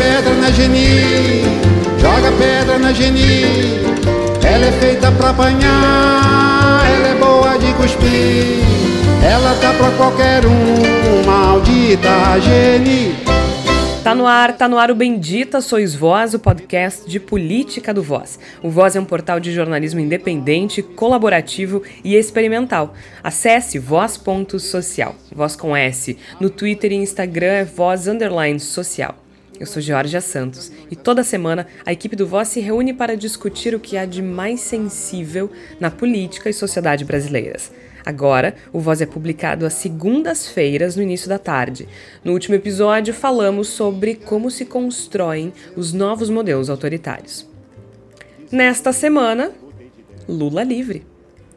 pedra na geni, joga pedra na geni. Ela é feita pra apanhar, ela é boa de cuspir. Ela tá pra qualquer um, maldita geni. Tá no ar, tá no ar o Bendita Sois Voz, o podcast de política do Voz. O Voz é um portal de jornalismo independente, colaborativo e experimental. Acesse voz.social, voz com S. No Twitter e Instagram é voz underline social. Eu sou Georgia Santos e toda semana a equipe do Voz se reúne para discutir o que há de mais sensível na política e sociedade brasileiras. Agora, o Voz é publicado às segundas-feiras, no início da tarde. No último episódio, falamos sobre como se constroem os novos modelos autoritários. Nesta semana, Lula livre.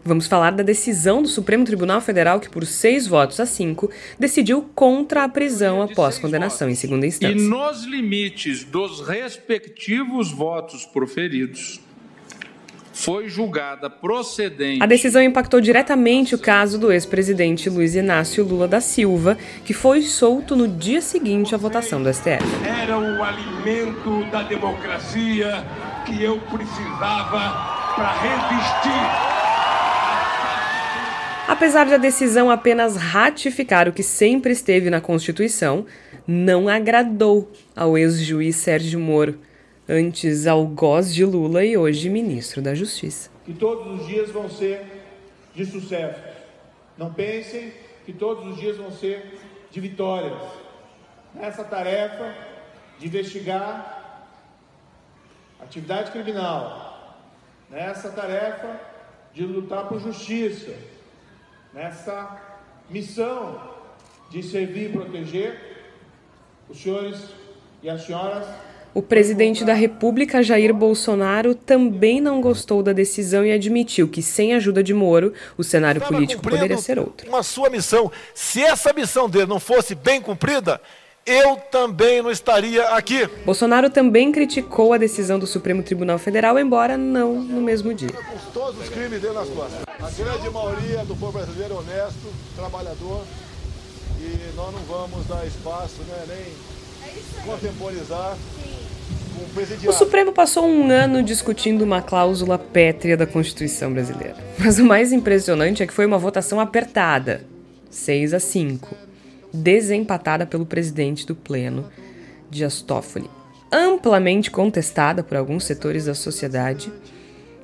Vamos falar da decisão do Supremo Tribunal Federal que, por seis votos a cinco, decidiu contra a prisão após condenação em segunda instância. E nos limites dos respectivos votos proferidos, foi julgada procedente. A decisão impactou diretamente o caso do ex-presidente Luiz Inácio Lula da Silva, que foi solto no dia seguinte à votação do STF. Era o alimento da democracia que eu precisava para resistir. Apesar da decisão apenas ratificar o que sempre esteve na Constituição, não agradou ao ex-juiz Sérgio Moro antes algoz de Lula e hoje ministro da Justiça. Que todos os dias vão ser de sucesso. Não pensem que todos os dias vão ser de vitórias. Nessa tarefa de investigar atividade criminal, nessa tarefa de lutar por justiça, nessa missão de servir e proteger, os senhores e as senhoras o presidente da República, Jair Bolsonaro, também não gostou da decisão e admitiu que, sem a ajuda de Moro, o cenário político poderia ser outro. Uma sua missão. Se essa missão dele não fosse bem cumprida, eu também não estaria aqui. Bolsonaro também criticou a decisão do Supremo Tribunal Federal, embora não no mesmo dia. Todos os crimes dele nas costas. A grande maioria do povo brasileiro é honesto, trabalhador, e nós não vamos dar espaço, né, nem contemporizar o Supremo passou um ano discutindo uma cláusula pétrea da Constituição brasileira. Mas o mais impressionante é que foi uma votação apertada 6 a 5 desempatada pelo presidente do Pleno, Dias Toffoli. Amplamente contestada por alguns setores da sociedade,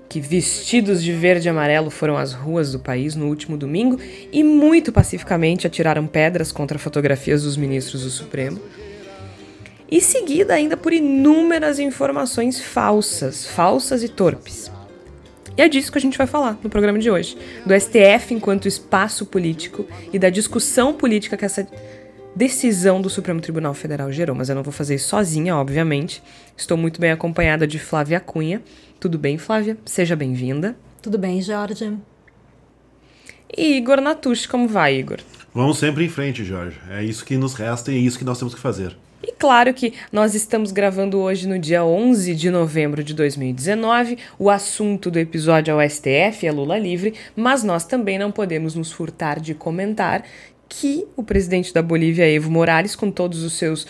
que vestidos de verde e amarelo foram às ruas do país no último domingo e muito pacificamente atiraram pedras contra fotografias dos ministros do Supremo e seguida ainda por inúmeras informações falsas, falsas e torpes. E é disso que a gente vai falar no programa de hoje, do STF enquanto espaço político e da discussão política que essa decisão do Supremo Tribunal Federal gerou, mas eu não vou fazer isso sozinha, obviamente. Estou muito bem acompanhada de Flávia Cunha. Tudo bem, Flávia? Seja bem-vinda. Tudo bem, Jorge. E Igor Natush, como vai, Igor? Vamos sempre em frente, Jorge. É isso que nos resta e é isso que nós temos que fazer. E claro que nós estamos gravando hoje no dia 11 de novembro de 2019. O assunto do episódio é o STF, é Lula livre, mas nós também não podemos nos furtar de comentar que o presidente da Bolívia, Evo Morales, com todos os seus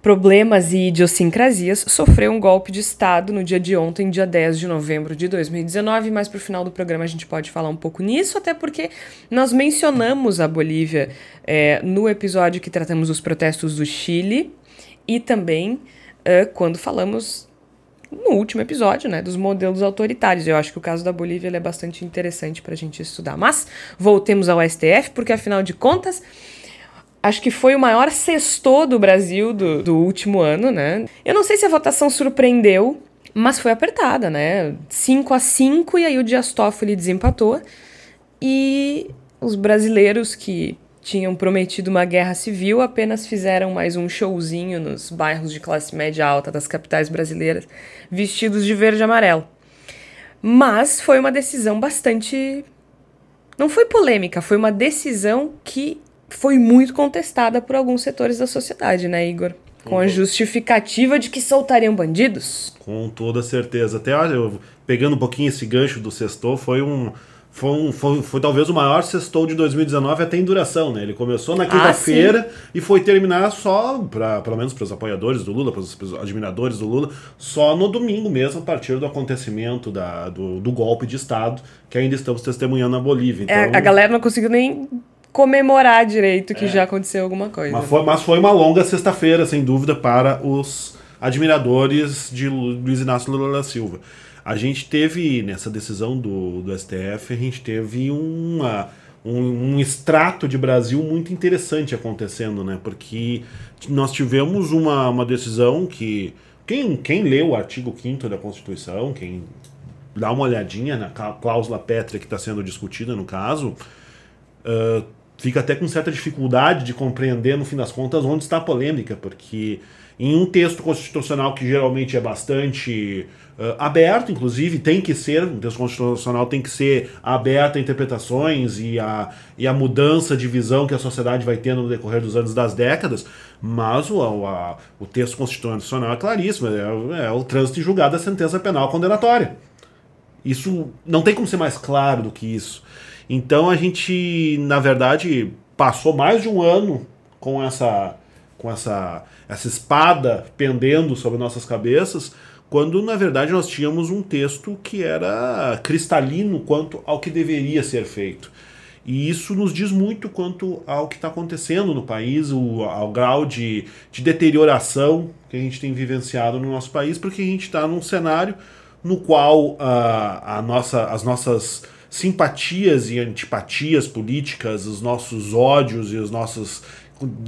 problemas e idiosincrasias, sofreu um golpe de Estado no dia de ontem, dia 10 de novembro de 2019. Mas para o final do programa a gente pode falar um pouco nisso, até porque nós mencionamos a Bolívia é, no episódio que tratamos dos protestos do Chile e também é, quando falamos no último episódio, né, dos modelos autoritários. Eu acho que o caso da Bolívia é bastante interessante para a gente estudar. Mas voltemos ao STF, porque afinal de contas acho que foi o maior sexto do Brasil do, do último ano, né? Eu não sei se a votação surpreendeu, mas foi apertada, né? 5 a 5 e aí o Dias Toffoli desempatou. E os brasileiros que tinham prometido uma guerra civil apenas fizeram mais um showzinho nos bairros de classe média alta das capitais brasileiras, vestidos de verde e amarelo. Mas foi uma decisão bastante. Não foi polêmica, foi uma decisão que foi muito contestada por alguns setores da sociedade, né, Igor? Com a justificativa de que soltariam bandidos. Com toda certeza. Até olha, pegando um pouquinho esse gancho do Sextou, foi um, foi, um, foi, foi, talvez o maior sextou de 2019 até em duração, né? Ele começou na quinta-feira ah, e foi terminar só, pra, pelo menos para os apoiadores do Lula, para os admiradores do Lula, só no domingo mesmo, a partir do acontecimento da, do, do golpe de Estado que ainda estamos testemunhando na Bolívia. Então, é, a galera não conseguiu nem comemorar direito que é, já aconteceu alguma coisa. Mas foi, mas foi uma longa sexta-feira, sem dúvida, para os admiradores de Luiz Inácio Lula da Silva. A gente teve, nessa decisão do, do STF, a gente teve uma, um, um extrato de Brasil muito interessante acontecendo, né? Porque nós tivemos uma, uma decisão que. Quem, quem lê o artigo 5 da Constituição, quem dá uma olhadinha na cláusula pétrea que está sendo discutida no caso, uh, fica até com certa dificuldade de compreender, no fim das contas, onde está a polêmica, porque em um texto constitucional que geralmente é bastante uh, aberto, inclusive tem que ser, um texto constitucional tem que ser aberto a interpretações e a, e a mudança de visão que a sociedade vai tendo no decorrer dos anos das décadas, mas o, a, o texto constitucional é claríssimo, é, é o trânsito julgado da sentença penal condenatória. Isso não tem como ser mais claro do que isso. Então a gente, na verdade, passou mais de um ano com essa com essa essa espada pendendo sobre nossas cabeças, quando na verdade nós tínhamos um texto que era cristalino quanto ao que deveria ser feito. E isso nos diz muito quanto ao que está acontecendo no país, o, ao grau de, de deterioração que a gente tem vivenciado no nosso país, porque a gente está num cenário no qual uh, a nossa, as nossas simpatias e antipatias políticas, os nossos ódios e as nossas,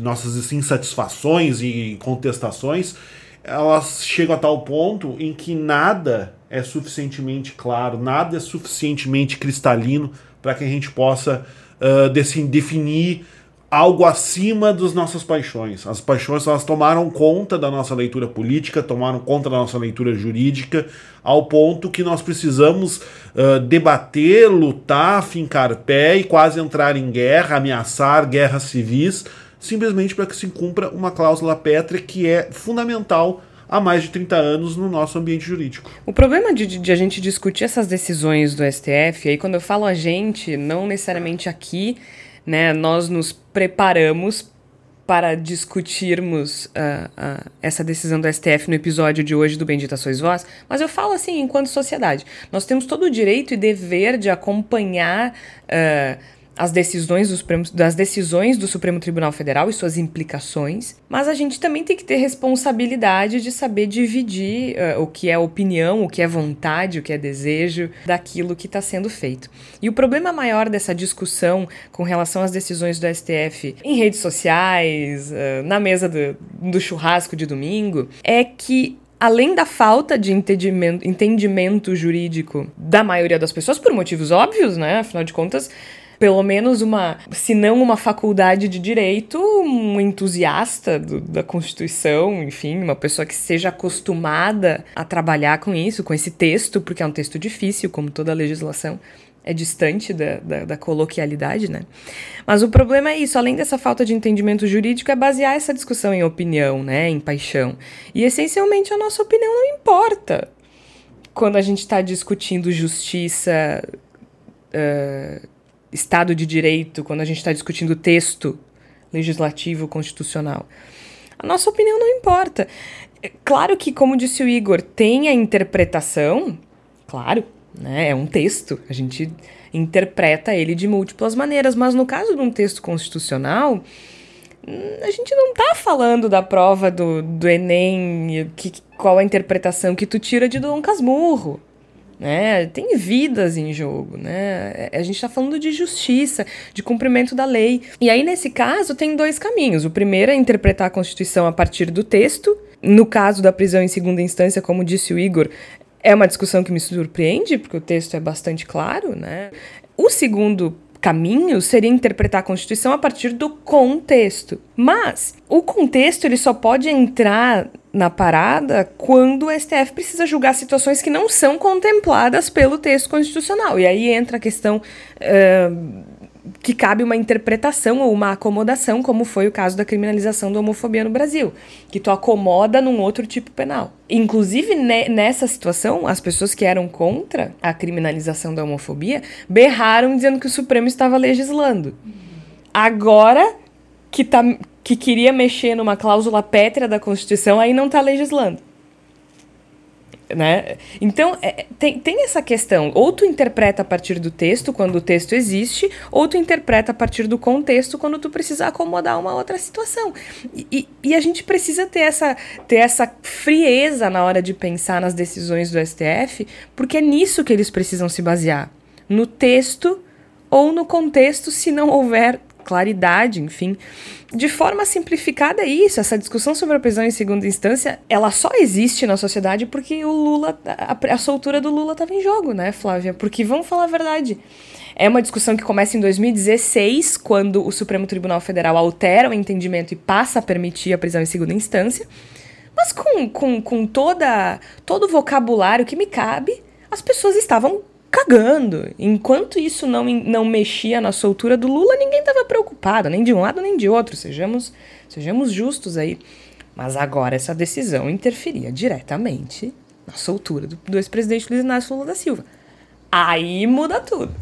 nossas insatisfações e contestações, elas chegam a tal ponto em que nada é suficientemente claro, nada é suficientemente cristalino para que a gente possa uh, definir algo acima das nossas paixões. As paixões elas tomaram conta da nossa leitura política, tomaram conta da nossa leitura jurídica, ao ponto que nós precisamos uh, debater, lutar, fincar pé e quase entrar em guerra, ameaçar guerras civis, simplesmente para que se cumpra uma cláusula pétrea que é fundamental há mais de 30 anos no nosso ambiente jurídico. O problema de, de, a gente discutir essas decisões do STF, aí quando eu falo a gente, não necessariamente aqui, né, nós nos preparamos para discutirmos uh, uh, essa decisão do STF no episódio de hoje do Bendita Sois Vós, mas eu falo assim, enquanto sociedade. Nós temos todo o direito e dever de acompanhar. Uh, as decisões do Supremo, das decisões do Supremo Tribunal Federal e suas implicações, mas a gente também tem que ter responsabilidade de saber dividir uh, o que é opinião, o que é vontade, o que é desejo daquilo que está sendo feito. E o problema maior dessa discussão com relação às decisões do STF em redes sociais, uh, na mesa do, do churrasco de domingo, é que além da falta de entendimento, entendimento, jurídico da maioria das pessoas, por motivos óbvios, né? Afinal de contas, pelo menos uma, se não uma faculdade de direito, um entusiasta do, da Constituição, enfim, uma pessoa que seja acostumada a trabalhar com isso, com esse texto, porque é um texto difícil, como toda legislação é distante da, da, da, coloquialidade, né? Mas o problema é isso, além dessa falta de entendimento jurídico, é basear essa discussão em opinião, né? Em paixão. E essencialmente a nossa opinião não importa quando a gente está discutindo justiça. Uh, Estado de Direito, quando a gente está discutindo texto legislativo constitucional. A nossa opinião não importa. É claro que, como disse o Igor, tem a interpretação, claro, né? É um texto, a gente interpreta ele de múltiplas maneiras, mas no caso de um texto constitucional, hum, a gente não está falando da prova do, do Enem, que, qual a interpretação que tu tira de Dom Casmurro né? Tem vidas em jogo, né? A gente está falando de justiça, de cumprimento da lei. E aí, nesse caso, tem dois caminhos. O primeiro é interpretar a Constituição a partir do texto. No caso da prisão em segunda instância, como disse o Igor, é uma discussão que me surpreende, porque o texto é bastante claro, né? O segundo caminho seria interpretar a Constituição a partir do contexto. Mas o contexto ele só pode entrar na parada quando o STF precisa julgar situações que não são contempladas pelo texto constitucional. E aí entra a questão uh, que cabe uma interpretação ou uma acomodação, como foi o caso da criminalização da homofobia no Brasil, que tu acomoda num outro tipo penal. Inclusive, ne nessa situação, as pessoas que eram contra a criminalização da homofobia berraram dizendo que o Supremo estava legislando. Agora que, tá, que queria mexer numa cláusula pétrea da Constituição, aí não está legislando. Né? Então, é, tem, tem essa questão. Ou tu interpreta a partir do texto, quando o texto existe, ou tu interpreta a partir do contexto, quando tu precisa acomodar uma outra situação. E, e, e a gente precisa ter essa, ter essa frieza na hora de pensar nas decisões do STF, porque é nisso que eles precisam se basear. No texto ou no contexto, se não houver claridade, enfim. De forma simplificada é isso, essa discussão sobre a prisão em segunda instância, ela só existe na sociedade porque o Lula, a, a soltura do Lula estava em jogo, né, Flávia? Porque vamos falar a verdade. É uma discussão que começa em 2016, quando o Supremo Tribunal Federal altera o entendimento e passa a permitir a prisão em segunda instância. Mas com, com, com toda, todo o vocabulário que me cabe, as pessoas estavam cagando. Enquanto isso não, não mexia na soltura do Lula, ninguém estava preocupado, nem de um lado nem de outro. Sejamos, sejamos justos aí. Mas agora essa decisão interferia diretamente na soltura do, do ex-presidente Luiz Inácio Lula da Silva. Aí muda tudo.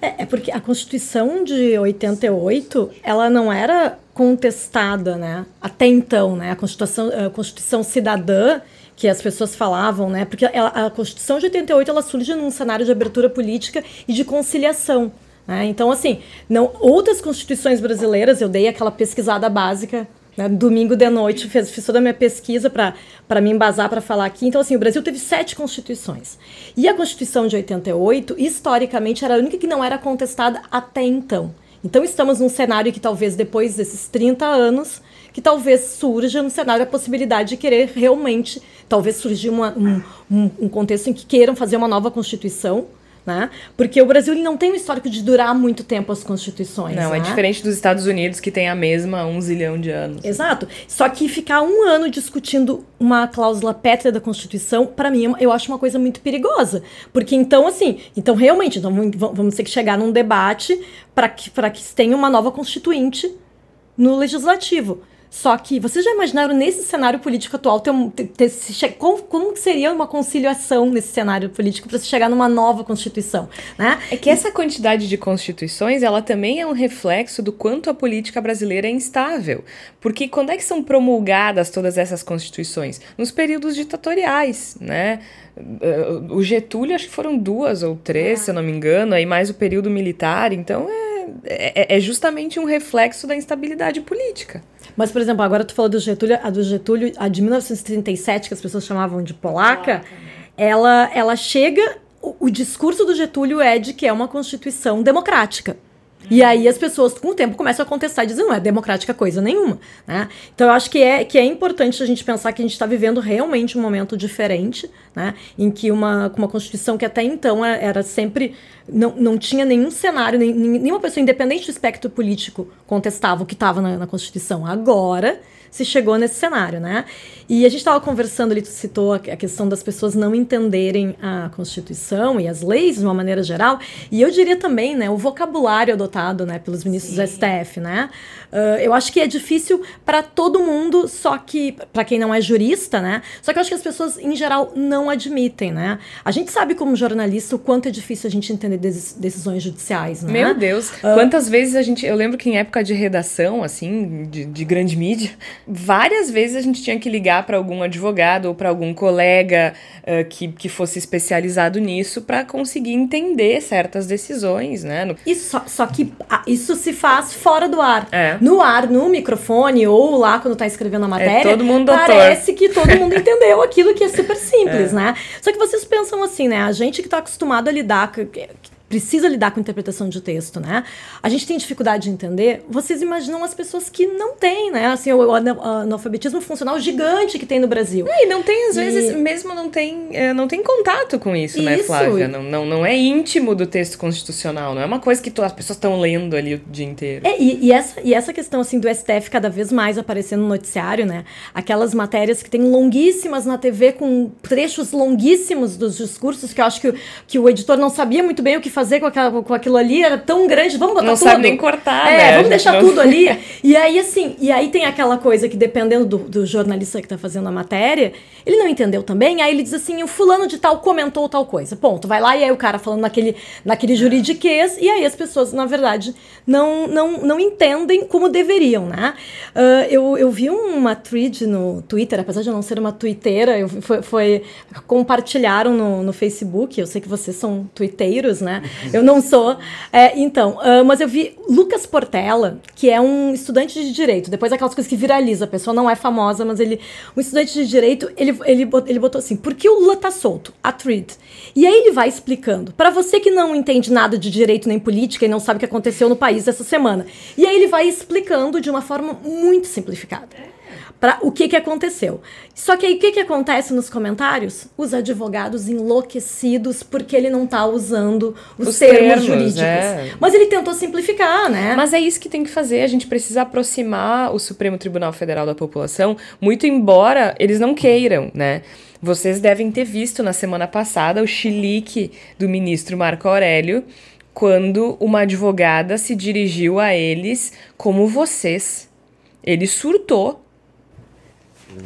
É, é, porque a Constituição de 88, ela não era contestada, né? Até então, né? A Constituição, a Constituição Cidadã, que as pessoas falavam, né? Porque ela, a Constituição de 88 ela surge num cenário de abertura política e de conciliação. Né? Então, assim, não, outras constituições brasileiras, eu dei aquela pesquisada básica né? Domingo de noite, fiz, fiz toda a minha pesquisa para me embasar para falar aqui. Então, assim, o Brasil teve sete constituições. E a Constituição de 88, historicamente, era a única que não era contestada até então. Então, estamos num cenário que talvez depois desses 30 anos, que talvez surja no cenário a possibilidade de querer realmente, talvez surgir uma, um, um, um contexto em que queiram fazer uma nova Constituição, né? Porque o Brasil não tem um histórico de durar muito tempo as constituições. Não, é né? é diferente dos Estados Unidos, que tem a mesma há um zilhão de anos. Exato. Só que ficar um ano discutindo uma cláusula pétrea da Constituição, para mim, eu acho uma coisa muito perigosa. Porque então, assim, então realmente, então, vamos ter que chegar num debate para que, que tenha uma nova constituinte no legislativo. Só que vocês já imaginaram nesse cenário político atual ter, ter, ter, como, como seria uma conciliação nesse cenário político para se chegar numa nova constituição, né? É que essa quantidade de constituições, ela também é um reflexo do quanto a política brasileira é instável. Porque quando é que são promulgadas todas essas constituições? Nos períodos ditatoriais, né? O Getúlio, acho que foram duas ou três, ah. se eu não me engano, aí mais o período militar, então é, é, é justamente um reflexo da instabilidade política. Mas, por exemplo, agora tu falou do Getúlio, a do Getúlio, a de 1937, que as pessoas chamavam de polaca, ela, ela chega. O, o discurso do Getúlio é de que é uma constituição democrática. E aí as pessoas, com o tempo, começam a contestar dizer não é democrática coisa nenhuma. Né? Então eu acho que é, que é importante a gente pensar que a gente está vivendo realmente um momento diferente, né? em que uma, uma Constituição que até então era, era sempre. Não, não tinha nenhum cenário, nem, nenhuma pessoa, independente do espectro político, contestava o que estava na, na Constituição. Agora se chegou nesse cenário, né? E a gente estava conversando ali, tu citou a, questão das pessoas não entenderem a Constituição e as leis de uma maneira geral, e eu diria também, né, o vocabulário adotado, né, pelos ministros Sim. do STF, né? Uh, eu acho que é difícil para todo mundo, só que para quem não é jurista, né? Só que eu acho que as pessoas em geral não admitem, né? A gente sabe como jornalista o quanto é difícil a gente entender decisões judiciais, né? Meu Deus, uh, quantas vezes a gente, eu lembro que em época de redação, assim, de, de grande mídia, várias vezes a gente tinha que ligar para algum advogado ou para algum colega uh, que, que fosse especializado nisso para conseguir entender certas decisões, né? No... Isso, só, só que isso se faz fora do ar. É. No ar, no microfone ou lá quando tá escrevendo a é matéria, é todo mundo parece que todo mundo entendeu aquilo que é super simples, é. né? Só que vocês pensam assim, né? A gente que tá acostumado a lidar precisa lidar com interpretação de texto, né? A gente tem dificuldade de entender. Vocês imaginam as pessoas que não têm, né? Assim, o, analfabetismo funcional gigante que tem no Brasil. e não tem, às e... vezes, mesmo não tem, é, não tem contato com isso, né, isso, né, Flávia? Não, não, não é íntimo do texto constitucional, não é uma coisa que tu, as pessoas estão lendo ali o dia inteiro. É, e, e, essa, e essa questão, assim, do STF cada vez mais aparecendo no noticiário, né? Aquelas matérias que tem longuíssimas na TV com trechos longuíssimos dos discursos que eu acho que, que o editor não sabia muito bem o que fazer com, aquela, com aquilo ali era tão grande, vamos botar não tudo. Não sabe nem cortar, é, né? vamos deixar não... tudo ali. E aí, assim, e aí tem aquela coisa que dependendo do, do jornalista que tá fazendo a matéria, ele não entendeu também, aí ele diz assim, o fulano de tal comentou tal coisa, ponto. Vai lá e aí o cara falando naquele, naquele juridiquês, e aí as pessoas, na verdade, não, não, não entendem como deveriam, né? Uh, eu, eu vi uma thread no Twitter, apesar de eu não ser uma twitteira, eu, foi, foi compartilharam no, no Facebook, eu sei que vocês são twitteiros, né? Eu não sou. É, então, uh, mas eu vi Lucas Portela, que é um estudante de direito, depois aquelas coisas que viraliza, a pessoa não é famosa, mas ele, um estudante de direito, ele, ele, ele botou assim, por que o Lula tá solto? A thread. E aí ele vai explicando, para você que não entende nada de direito nem política e não sabe o que aconteceu no país essa semana. E aí ele vai explicando de uma forma muito simplificada para o que, que aconteceu. Só que aí o que, que acontece nos comentários? Os advogados enlouquecidos porque ele não está usando os, os termos, termos, jurídicos. É. Mas ele tentou simplificar, né? Mas é isso que tem que fazer. A gente precisa aproximar o Supremo Tribunal Federal da população, muito embora eles não queiram, né? Vocês devem ter visto na semana passada o chilique do ministro Marco Aurélio quando uma advogada se dirigiu a eles como vocês. Ele surtou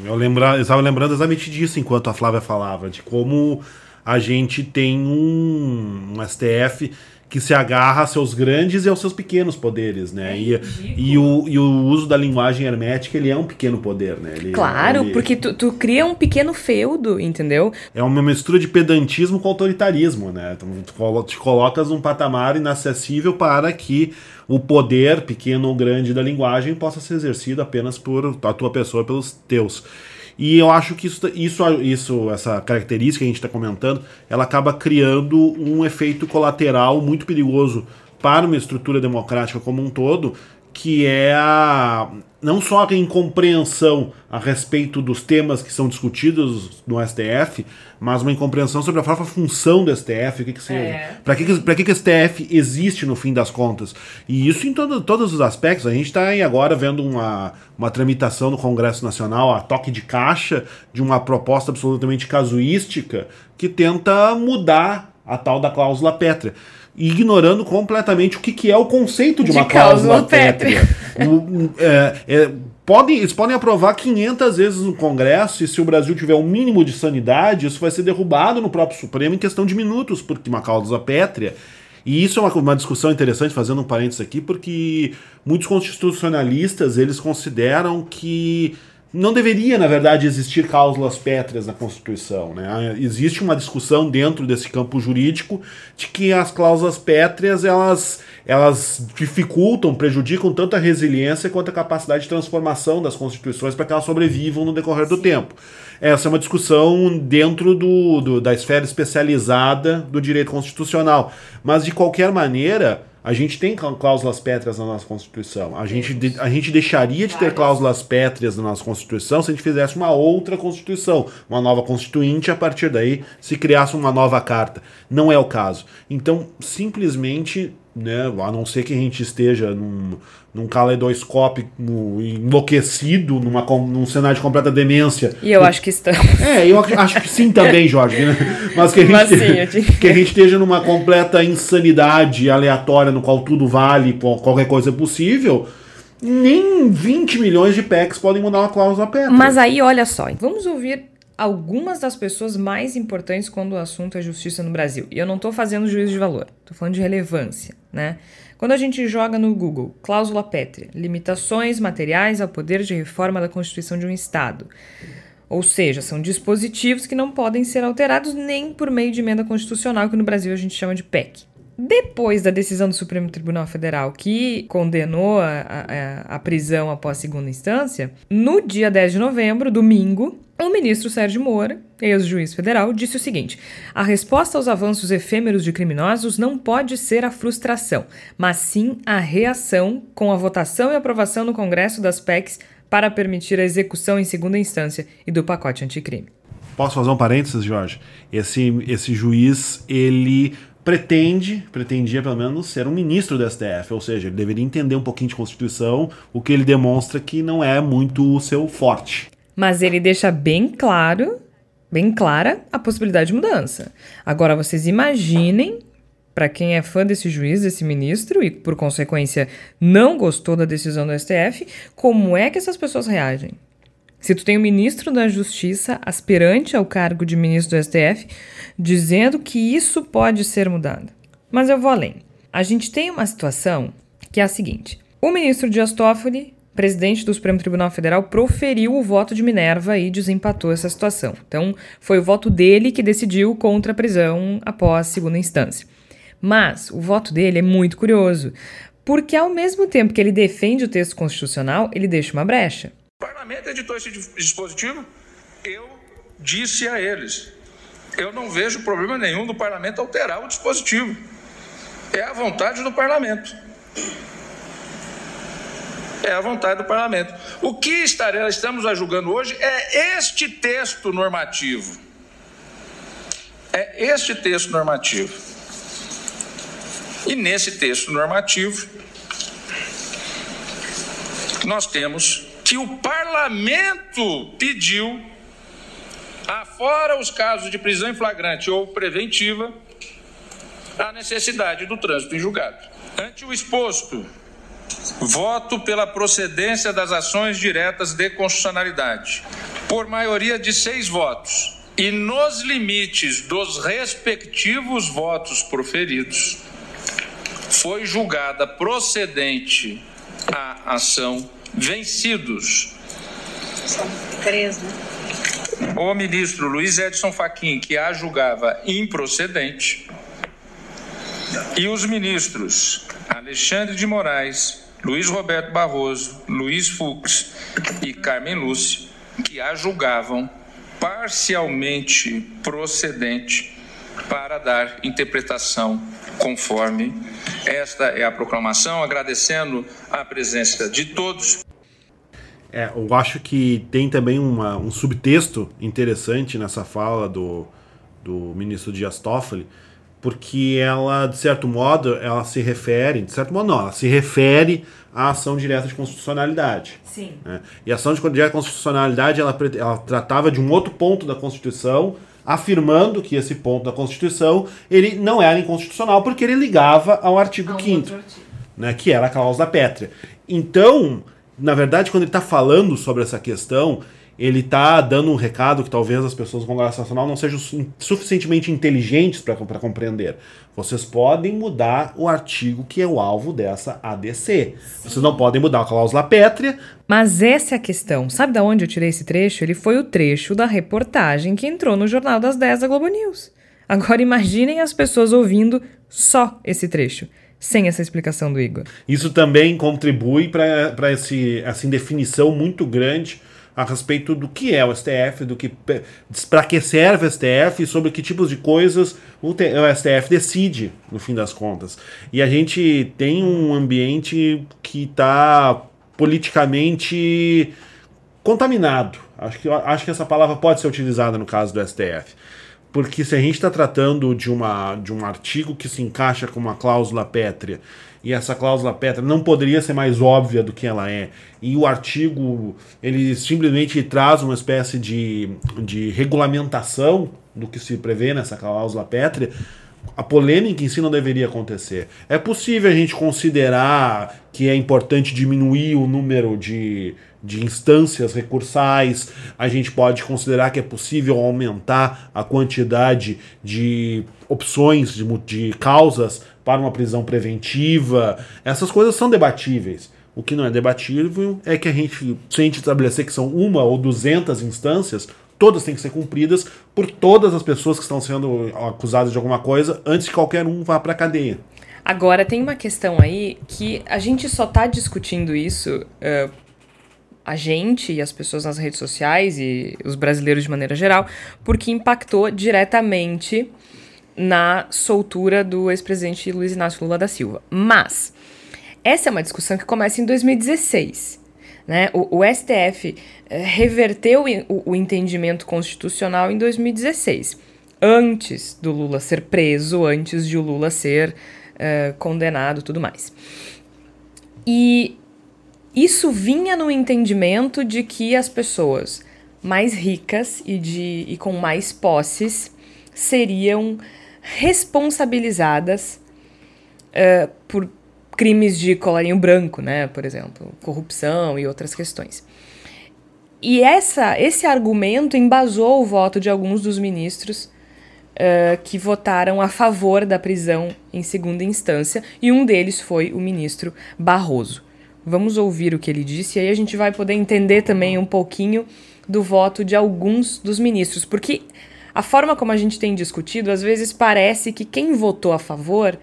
eu, lembra, estava lembrando exatamente disso enquanto a Flávia falava, de como a gente tem um, um STF que se agarra aos seus grandes e aos seus pequenos poderes, né? É e, e, o, e o uso da linguagem hermética, ele é um pequeno poder, né? Ele, claro, ele, porque tu, tu cria um pequeno feudo, entendeu? É uma mistura de pedantismo com autoritarismo, né? Tu te colocas num patamar inacessível para que o poder, pequeno ou grande, da linguagem possa ser exercido apenas por a tua pessoa, pelos teus. E eu acho que isso, isso, isso essa característica que a gente está comentando, ela acaba criando um efeito colateral muito perigoso para uma estrutura democrática como um todo, que é a, não só a incompreensão a respeito dos temas que são discutidos no STF, mas uma incompreensão sobre a própria função do STF, o que, que seja. É. Para que, que, que, que o STF existe no fim das contas. E isso em todo, todos os aspectos. A gente está agora vendo uma, uma tramitação no Congresso Nacional, a toque de caixa, de uma proposta absolutamente casuística que tenta mudar a tal da cláusula pétrea ignorando completamente o que, que é o conceito de, de uma cláusula, pétrea. é, é, podem, eles podem aprovar 500 vezes no Congresso e se o Brasil tiver um mínimo de sanidade, isso vai ser derrubado no próprio Supremo em questão de minutos, porque uma cláusula pétrea e isso é uma, uma, discussão interessante, fazendo um parênteses aqui, porque muitos constitucionalistas eles consideram que não deveria, na verdade, existir cláusulas pétreas na Constituição. Né? Existe uma discussão dentro desse campo jurídico de que as cláusulas pétreas elas, elas dificultam, prejudicam tanto a resiliência quanto a capacidade de transformação das constituições para que elas sobrevivam no decorrer do tempo. Essa é uma discussão dentro do, do da esfera especializada do direito constitucional. Mas, de qualquer maneira, a gente tem cláusulas pétreas na nossa Constituição. A gente, de, a gente deixaria de ter cláusulas pétreas na nossa Constituição se a gente fizesse uma outra Constituição, uma nova Constituinte, a partir daí se criasse uma nova carta. Não é o caso. Então, simplesmente né? A não ser que a gente esteja num, num caleidoscópio enlouquecido, numa, num cenário de completa demência. E eu acho que estamos. É, eu acho que sim também, Jorge. Né? Mas que a, gente, Mas sim, que a gente esteja numa completa insanidade aleatória no qual tudo vale, qualquer coisa é possível. Nem 20 milhões de PECs podem mudar uma cláusula pétrea. Mas aí, olha só, vamos ouvir algumas das pessoas mais importantes quando o assunto é justiça no Brasil. E eu não estou fazendo juízo de valor, estou falando de relevância, né? Quando a gente joga no Google cláusula pétrea, limitações materiais ao poder de reforma da Constituição de um Estado. Ou seja, são dispositivos que não podem ser alterados nem por meio de emenda constitucional, que no Brasil a gente chama de PEC. Depois da decisão do Supremo Tribunal Federal, que condenou a, a, a prisão após segunda instância, no dia 10 de novembro, domingo, o ministro Sérgio Moura, ex-juiz federal, disse o seguinte: a resposta aos avanços efêmeros de criminosos não pode ser a frustração, mas sim a reação com a votação e aprovação no Congresso das PECs para permitir a execução em segunda instância e do pacote anticrime. Posso fazer um parênteses, Jorge? Esse, esse juiz, ele pretende, pretendia pelo menos ser um ministro do STF, ou seja, ele deveria entender um pouquinho de Constituição, o que ele demonstra que não é muito o seu forte mas ele deixa bem claro, bem clara a possibilidade de mudança. Agora vocês imaginem para quem é fã desse juiz, desse ministro e por consequência não gostou da decisão do STF, como é que essas pessoas reagem? Se tu tem o ministro da Justiça aspirante ao cargo de ministro do STF dizendo que isso pode ser mudado. Mas eu vou além. A gente tem uma situação que é a seguinte: o ministro Dias Toffoli presidente do Supremo Tribunal Federal proferiu o voto de Minerva e desempatou essa situação. Então, foi o voto dele que decidiu contra a prisão após segunda instância. Mas o voto dele é muito curioso, porque ao mesmo tempo que ele defende o texto constitucional, ele deixa uma brecha. O parlamento editou esse dispositivo, eu disse a eles: eu não vejo problema nenhum do parlamento alterar o dispositivo. É a vontade do parlamento é a vontade do parlamento. O que estaremos, estamos julgando hoje é este texto normativo. É este texto normativo. E nesse texto normativo, nós temos que o parlamento pediu, afora os casos de prisão em flagrante ou preventiva, a necessidade do trânsito em julgado. Ante o exposto, Voto pela procedência das ações diretas de constitucionalidade. Por maioria de seis votos e nos limites dos respectivos votos proferidos, foi julgada procedente a ação vencidos. São três, né? O ministro Luiz Edson Fachin, que a julgava improcedente, e os ministros Alexandre de Moraes, Luiz Roberto Barroso, Luiz Fux e Carmen Lúcia, que a julgavam parcialmente procedente para dar interpretação conforme. Esta é a proclamação, agradecendo a presença de todos. É, eu acho que tem também uma, um subtexto interessante nessa fala do, do ministro Dias Toffoli, porque ela, de certo modo, ela se refere, de certo modo não, ela se refere à ação direta de constitucionalidade. Sim. Né? E a ação de direta de constitucionalidade, ela, ela tratava de um outro ponto da Constituição, afirmando que esse ponto da Constituição ele não era inconstitucional porque ele ligava ao artigo 5 né, que era a cláusula pétrea. Então, na verdade, quando ele está falando sobre essa questão, ele está dando um recado que talvez as pessoas do Congresso Nacional não sejam suficientemente inteligentes para compreender. Vocês podem mudar o artigo que é o alvo dessa ADC. Sim. Vocês não podem mudar a cláusula pétrea. Mas essa é a questão. Sabe de onde eu tirei esse trecho? Ele foi o trecho da reportagem que entrou no Jornal das 10 da Globo News. Agora imaginem as pessoas ouvindo só esse trecho sem essa explicação do Igor. Isso também contribui para essa indefinição muito grande a respeito do que é o STF, do que para que serve o STF e sobre que tipos de coisas o, STF decide no fim das contas. E a gente tem um ambiente que está politicamente contaminado. Acho que, acho que essa palavra pode ser utilizada no caso do STF. Porque se a gente está tratando de, uma, de um artigo que se encaixa com uma cláusula pétrea e essa cláusula pétrea não poderia ser mais óbvia do que ela é. E o artigo, ele simplesmente traz uma espécie de, de regulamentação do que se prevê nessa cláusula pétrea. A polêmica em si não deveria acontecer. É possível a gente considerar que é importante diminuir o número de, de instâncias recursais, a gente pode considerar que é possível aumentar a quantidade de opções, de, de causas para uma prisão preventiva. Essas coisas são debatíveis. O que não é debatível é que a gente, se a gente estabelecer que são uma ou duzentas instâncias, todas têm que ser cumpridas por todas as pessoas que estão sendo acusadas de alguma coisa antes que qualquer um vá para a cadeia. Agora, tem uma questão aí que a gente só está discutindo isso, uh, a gente e as pessoas nas redes sociais e os brasileiros de maneira geral, porque impactou diretamente na soltura do ex-presidente Luiz Inácio Lula da Silva. Mas essa é uma discussão que começa em 2016. Né? O, o STF eh, reverteu o, o entendimento constitucional em 2016, antes do Lula ser preso, antes de o Lula ser uh, condenado tudo mais. E isso vinha no entendimento de que as pessoas mais ricas e, de, e com mais posses seriam responsabilizadas uh, por crimes de colarinho branco, né? Por exemplo, corrupção e outras questões. E essa, esse argumento embasou o voto de alguns dos ministros uh, que votaram a favor da prisão em segunda instância, e um deles foi o ministro Barroso. Vamos ouvir o que ele disse e aí a gente vai poder entender também um pouquinho do voto de alguns dos ministros, porque a forma como a gente tem discutido, às vezes parece que quem votou a favor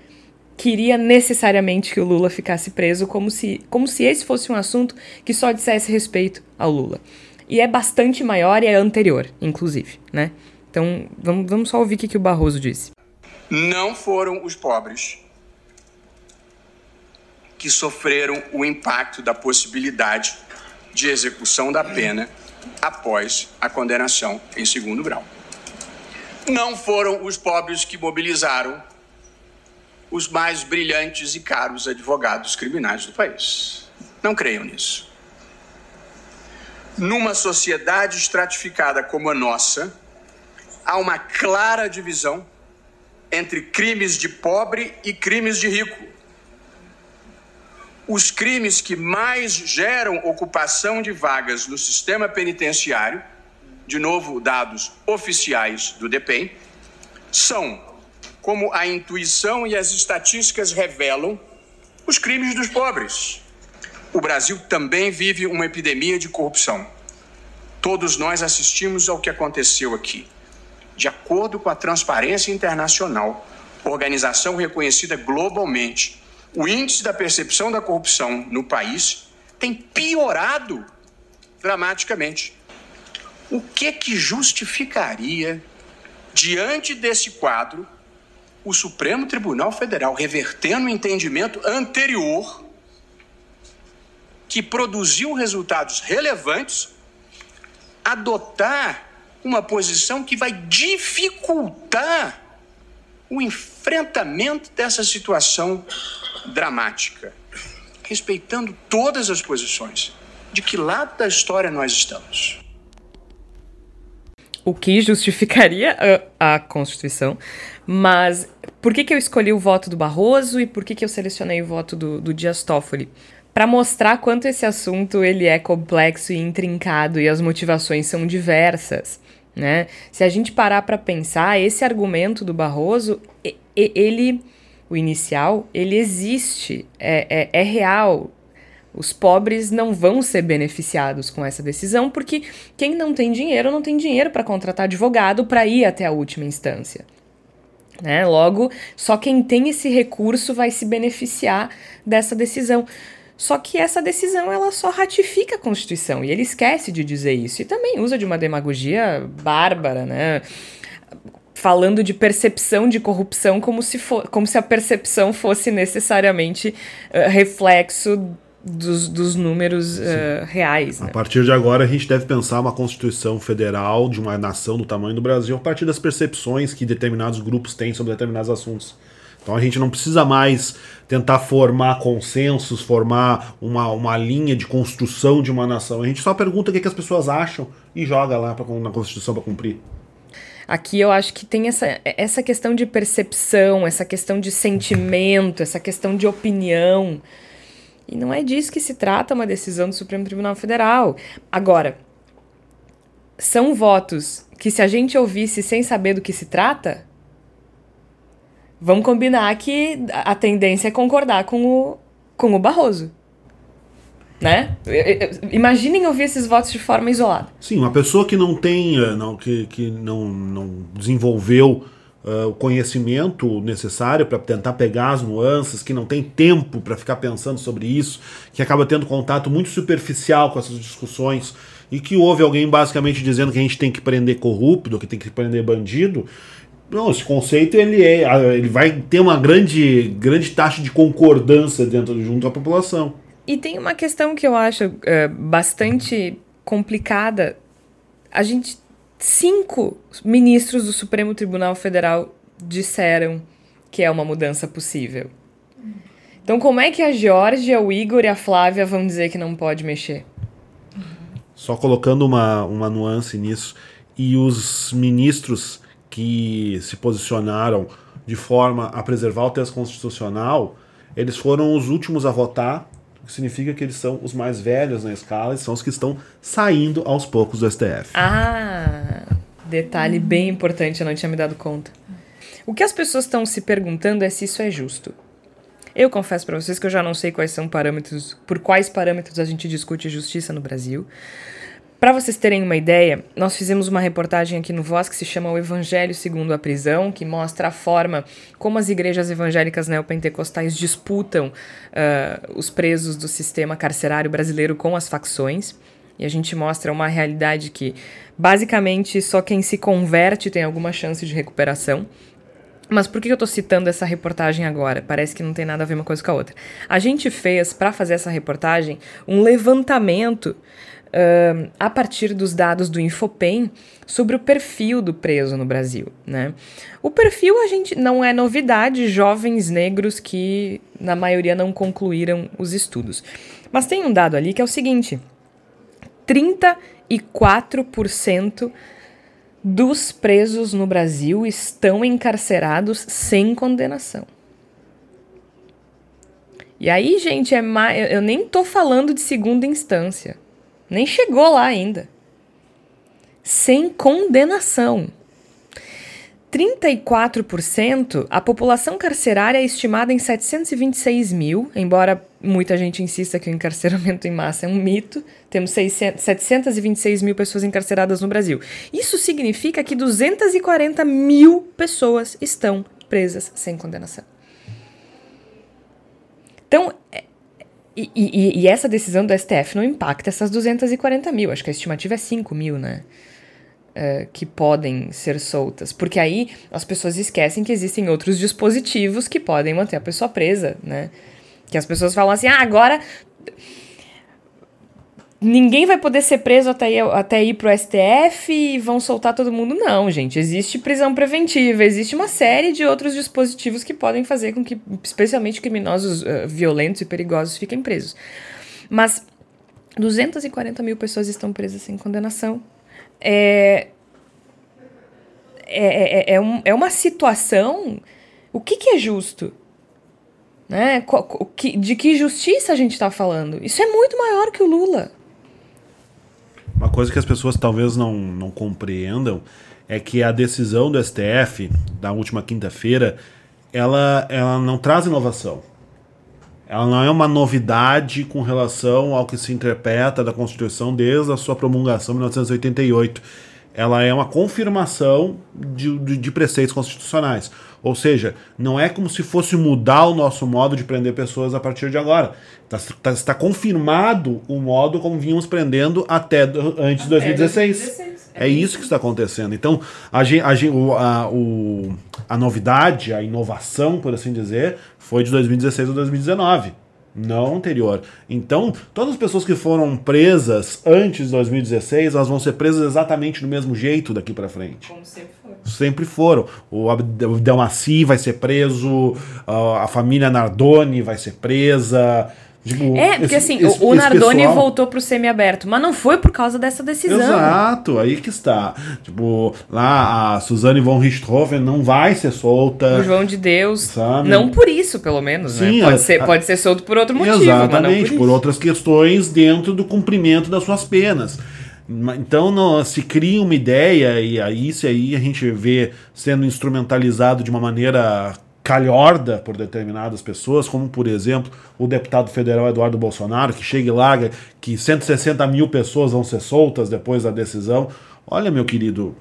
queria necessariamente que o Lula ficasse preso, como se, como se esse fosse um assunto que só dissesse respeito ao Lula. E é bastante maior e é anterior, inclusive, né? Então, vamos, vamos só ouvir o que, que o Barroso disse. Não foram os pobres que sofreram o impacto da possibilidade de execução da pena após a condenação em segundo grau. Não foram os pobres que mobilizaram os mais brilhantes e caros advogados criminais do país. Não creiam nisso. Numa sociedade estratificada como a nossa, há uma clara divisão entre crimes de pobre e crimes de rico. Os crimes que mais geram ocupação de vagas no sistema penitenciário, de novo dados oficiais do DEPEN, são, como a intuição e as estatísticas revelam, os crimes dos pobres. O Brasil também vive uma epidemia de corrupção. Todos nós assistimos ao que aconteceu aqui de acordo com a Transparência Internacional, organização reconhecida globalmente, o índice da percepção da corrupção no país tem piorado dramaticamente. O que que justificaria, diante desse quadro, o Supremo Tribunal Federal, revertendo o entendimento anterior, que produziu resultados relevantes, adotar uma posição que vai dificultar o enfrentamento dessa situação dramática, respeitando todas as posições. De que lado da história nós estamos? O que justificaria a, a Constituição, mas por que, que eu escolhi o voto do Barroso e por que, que eu selecionei o voto do, do Dias Toffoli? para mostrar quanto esse assunto ele é complexo e intrincado e as motivações são diversas. Né? Se a gente parar para pensar, esse argumento do Barroso, ele, o inicial, ele existe, é, é, é real. Os pobres não vão ser beneficiados com essa decisão, porque quem não tem dinheiro não tem dinheiro para contratar advogado para ir até a última instância. Né? Logo, só quem tem esse recurso vai se beneficiar dessa decisão. Só que essa decisão ela só ratifica a Constituição e ele esquece de dizer isso e também usa de uma demagogia bárbara, né? Falando de percepção de corrupção como se, for, como se a percepção fosse necessariamente uh, reflexo dos, dos números uh, reais. Né? A partir de agora, a gente deve pensar uma Constituição Federal de uma nação do tamanho do Brasil a partir das percepções que determinados grupos têm sobre determinados assuntos. Então a gente não precisa mais tentar formar consensos, formar uma, uma linha de construção de uma nação. A gente só pergunta o que, que as pessoas acham e joga lá pra, na Constituição para cumprir. Aqui eu acho que tem essa, essa questão de percepção, essa questão de sentimento, essa questão de opinião. E não é disso que se trata uma decisão do Supremo Tribunal Federal. Agora, são votos que, se a gente ouvisse sem saber do que se trata, vamos combinar que a tendência é concordar com o, com o Barroso. Né? Imaginem ouvir esses votos de forma isolada. Sim, uma pessoa que não tem, eh, não, que, que não, não desenvolveu uh, o conhecimento necessário para tentar pegar as nuances, que não tem tempo para ficar pensando sobre isso, que acaba tendo contato muito superficial com essas discussões e que houve alguém basicamente dizendo que a gente tem que prender corrupto, que tem que prender bandido, não, esse conceito ele, é, ele vai ter uma grande, grande taxa de concordância dentro junto à população. E tem uma questão que eu acho é, bastante complicada. A gente. Cinco ministros do Supremo Tribunal Federal disseram que é uma mudança possível. Então, como é que a Georgia, o Igor e a Flávia vão dizer que não pode mexer? Só colocando uma, uma nuance nisso. E os ministros que se posicionaram de forma a preservar o texto constitucional, eles foram os últimos a votar, que significa que eles são os mais velhos na escala e são os que estão saindo aos poucos do STF. Ah, detalhe bem importante, eu não tinha me dado conta. O que as pessoas estão se perguntando é se isso é justo. Eu confesso para vocês que eu já não sei quais são parâmetros, por quais parâmetros a gente discute justiça no Brasil. Para vocês terem uma ideia, nós fizemos uma reportagem aqui no Voz que se chama O Evangelho segundo a Prisão, que mostra a forma como as igrejas evangélicas neopentecostais disputam uh, os presos do sistema carcerário brasileiro com as facções. E a gente mostra uma realidade que, basicamente, só quem se converte tem alguma chance de recuperação. Mas por que eu estou citando essa reportagem agora? Parece que não tem nada a ver uma coisa com a outra. A gente fez, para fazer essa reportagem, um levantamento uh, a partir dos dados do Infopem sobre o perfil do preso no Brasil. Né? O perfil a gente não é novidade, jovens negros que na maioria não concluíram os estudos. Mas tem um dado ali que é o seguinte: 34% dos presos no Brasil estão encarcerados sem condenação. E aí, gente, é eu nem tô falando de segunda instância. Nem chegou lá ainda. Sem condenação. 34%, a população carcerária é estimada em 726 mil, embora muita gente insista que o encarceramento em massa é um mito. Temos 600, 726 mil pessoas encarceradas no Brasil. Isso significa que 240 mil pessoas estão presas sem condenação. Então, é, e, e, e, essa decisão do STF não impacta essas 240 mil. Acho que a estimativa é 5 mil, né? Uh, que podem ser soltas. Porque aí as pessoas esquecem que existem outros dispositivos que podem manter a pessoa presa, né? Que as pessoas falam assim, ah, agora ninguém vai poder ser preso até ir, até ir pro STF e vão soltar todo mundo. Não, gente. Existe prisão preventiva, existe uma série de outros dispositivos que podem fazer com que, especialmente criminosos uh, violentos e perigosos, fiquem presos. Mas 240 mil pessoas estão presas sem condenação. É, é, é, é, um, é uma situação. O que, que é justo? Né? De que justiça a gente está falando? Isso é muito maior que o Lula. Uma coisa que as pessoas talvez não, não compreendam é que a decisão do STF da última quinta-feira ela, ela não traz inovação. Ela não é uma novidade com relação ao que se interpreta da Constituição desde a sua promulgação em 1988. Ela é uma confirmação de, de, de preceitos constitucionais. Ou seja, não é como se fosse mudar o nosso modo de prender pessoas a partir de agora. Está tá, tá confirmado o modo como vínhamos prendendo até antes de 2016. 2016. É, é isso que está acontecendo. Então, a, a, a, o, a novidade, a inovação, por assim dizer, foi de 2016 a 2019 não anterior. Então, todas as pessoas que foram presas antes de 2016, elas vão ser presas exatamente do mesmo jeito daqui para frente. Como sempre foram. Sempre foram. O Abdelmaci vai ser preso, a família Nardoni vai ser presa. Tipo, é, porque esse, assim, esse, o, Nardoni pessoal... voltou pro semi-aberto, mas não foi por causa dessa decisão. Exato, aí que está. Tipo, lá a Suzane von Richthofen não vai ser solta. O João de Deus. Sabe? Não por isso, pelo menos, né? Sim, né? Pode, a, ser, pode ser solto por outro motivo. Exatamente, por, por outras questões dentro do cumprimento das suas penas. Então não, se cria uma ideia, e aí isso aí a gente vê sendo instrumentalizado de uma maneira calhorda por determinadas pessoas, como por exemplo o deputado federal Eduardo Bolsonaro, que chega e larga que 160 mil pessoas vão ser soltas depois da decisão. Olha, meu querido,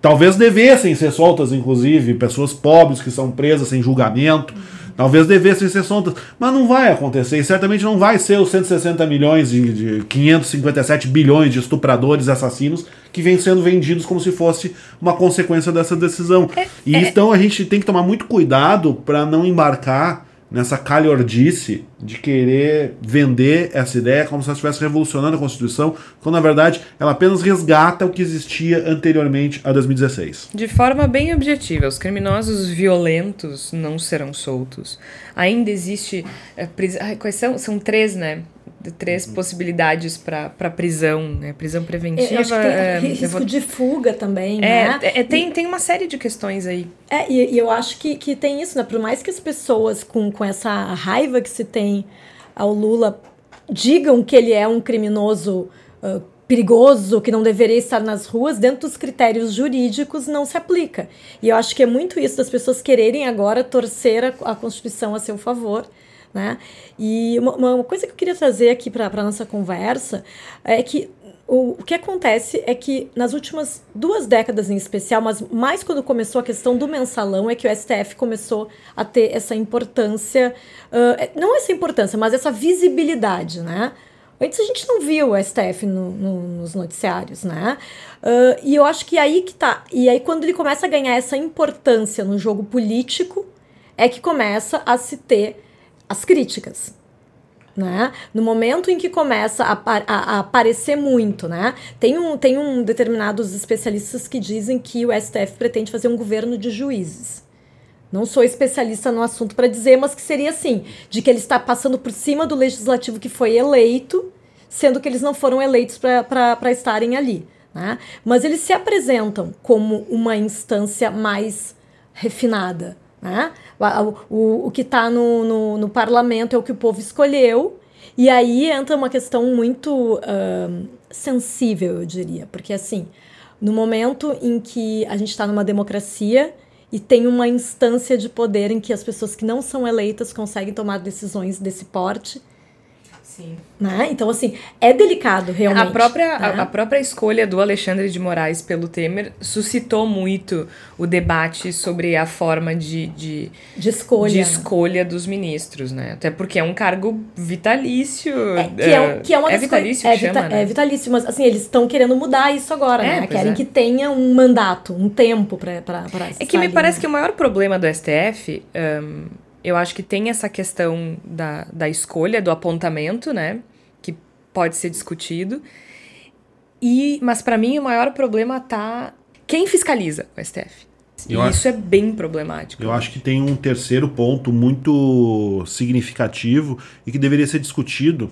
talvez devessem ser soltas, inclusive, pessoas pobres que são presas sem julgamento. Talvez devessem ser soltas, mas não vai acontecer. E certamente não vai ser os 160 milhões de, de 557 bilhões de estupradores assassinos que vêm sendo vendidos como se fosse uma consequência dessa decisão. É, e é... então a gente tem que tomar muito cuidado para não embarcar nessa calhordice de querer vender essa ideia como se ela estivesse revolucionando a Constituição, quando na verdade ela apenas resgata o que existia anteriormente a 2016. De forma bem objetiva, os criminosos violentos não serão soltos. Ainda existe. É, pris... Quais são? São três, né? três uhum. possibilidades para prisão, né? Prisão preventiva. Eu acho que tem é, risco vou... de fuga também, é, né? É, tem, tem uma série de questões aí. É, e, e, eu acho que, que tem isso, né? Por mais que as pessoas com, com essa raiva que se tem ao Lula digam que ele é um criminoso uh, perigoso, que não deveria estar nas ruas, dentro dos critérios jurídicos não se aplica. E eu acho que é muito isso das pessoas quererem agora torcer a, a Constituição a seu favor né? E uma, uma coisa que eu queria trazer aqui para a nossa conversa é que o, o que acontece é que nas últimas duas décadas em especial, mas mais quando começou a questão do mensalão, é que o STF começou a ter essa importância, uh, não essa importância, mas essa visibilidade, né? Antes a gente não viu o STF no, no, nos noticiários, né? Uh, e eu acho que aí que tá. E aí, quando ele começa a ganhar essa importância no jogo político, é que começa a se ter as críticas. Né? No momento em que começa a, a, a, aparecer muito, né? Tem um, tem um determinados especialistas que dizem que o STF pretende fazer um governo de juízes. Não sou especialista no assunto para dizer, mas que seria assim, de que ele está passando por cima do legislativo que foi eleito, sendo que eles não foram eleitos para estarem ali. Né? Mas eles se apresentam como uma instância mais refinada, né? O, o, que está no, no, no, parlamento é o que o povo escolheu. E aí entra uma questão muito uh, sensível, eu diria. Porque, assim, no momento em que a gente está numa democracia e tem uma instância de poder em que as pessoas que não são eleitas conseguem tomar decisões desse porte, Sim. Né? Então, assim, é delicado, realmente. A própria, né? a, a, própria escolha do Alexandre de Moraes pelo Temer suscitou muito o debate sobre a forma de, de, de escolha, de escolha dos ministros, né? Até porque é um cargo vitalício. É, que, é, que é uma é vitalício é, que chama, né? é vitalício, mas assim, eles estão querendo mudar isso agora, é, né? Querem é. que tenha um mandato, um tempo para. É que me ali, parece né? que o maior problema do STF. Um, eu acho que tem essa questão da, da escolha, do apontamento, né? Que pode ser discutido. E, mas para mim o maior problema tá quem fiscaliza o STF. Eu e acho, isso é bem problemático. Eu acho que tem um terceiro ponto muito significativo e que deveria ser discutido,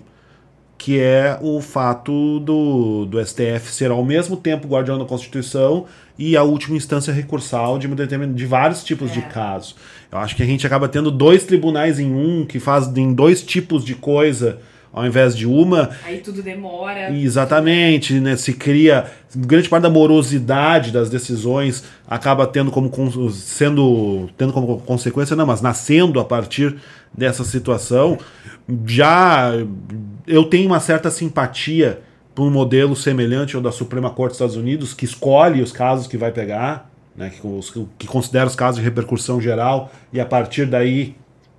que é o fato do, do STF ser ao mesmo tempo guardião da Constituição e a última instância recursal de, de vários tipos é. de casos. Eu acho que a gente acaba tendo dois tribunais em um que fazem dois tipos de coisa ao invés de uma. Aí tudo demora. Exatamente, né? Se cria grande parte da morosidade das decisões acaba tendo como sendo tendo como consequência, não, mas nascendo a partir dessa situação. Já eu tenho uma certa simpatia por um modelo semelhante ao da Suprema Corte dos Estados Unidos, que escolhe os casos que vai pegar né, que, que considera os casos de repercussão geral e a partir daí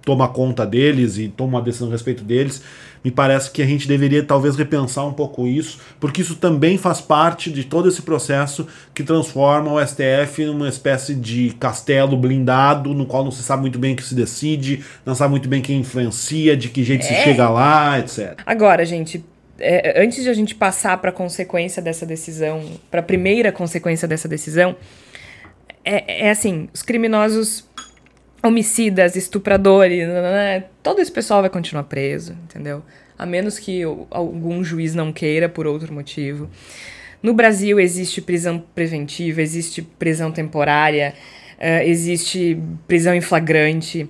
toma conta deles e toma uma decisão a respeito deles. Me parece que a gente deveria talvez repensar um pouco isso, porque isso também faz parte de todo esse processo que transforma o STF numa espécie de castelo blindado, no qual não se sabe muito bem o que se decide, não sabe muito bem quem influencia, de que jeito é. se chega lá, etc. Agora, gente, é, antes de a gente passar para a consequência dessa decisão, para a primeira consequência dessa decisão, é, é assim, os criminosos homicidas, estupradores, né, né, né, todo esse pessoal vai continuar preso, entendeu? A menos que algum juiz não queira por outro motivo. No Brasil existe prisão preventiva, existe prisão temporária, uh, existe prisão em flagrante.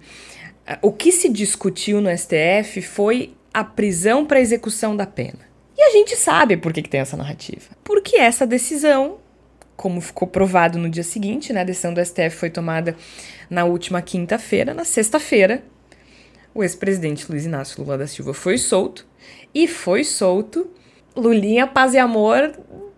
O que se discutiu no STF foi a prisão para execução da pena. E a gente sabe por que, que tem essa narrativa. Porque essa decisão como ficou provado no dia seguinte, né? A decisão do STF foi tomada na última quinta-feira. Na sexta-feira, o ex-presidente Luiz Inácio Lula da Silva foi solto. E foi solto. Lulinha, paz e amor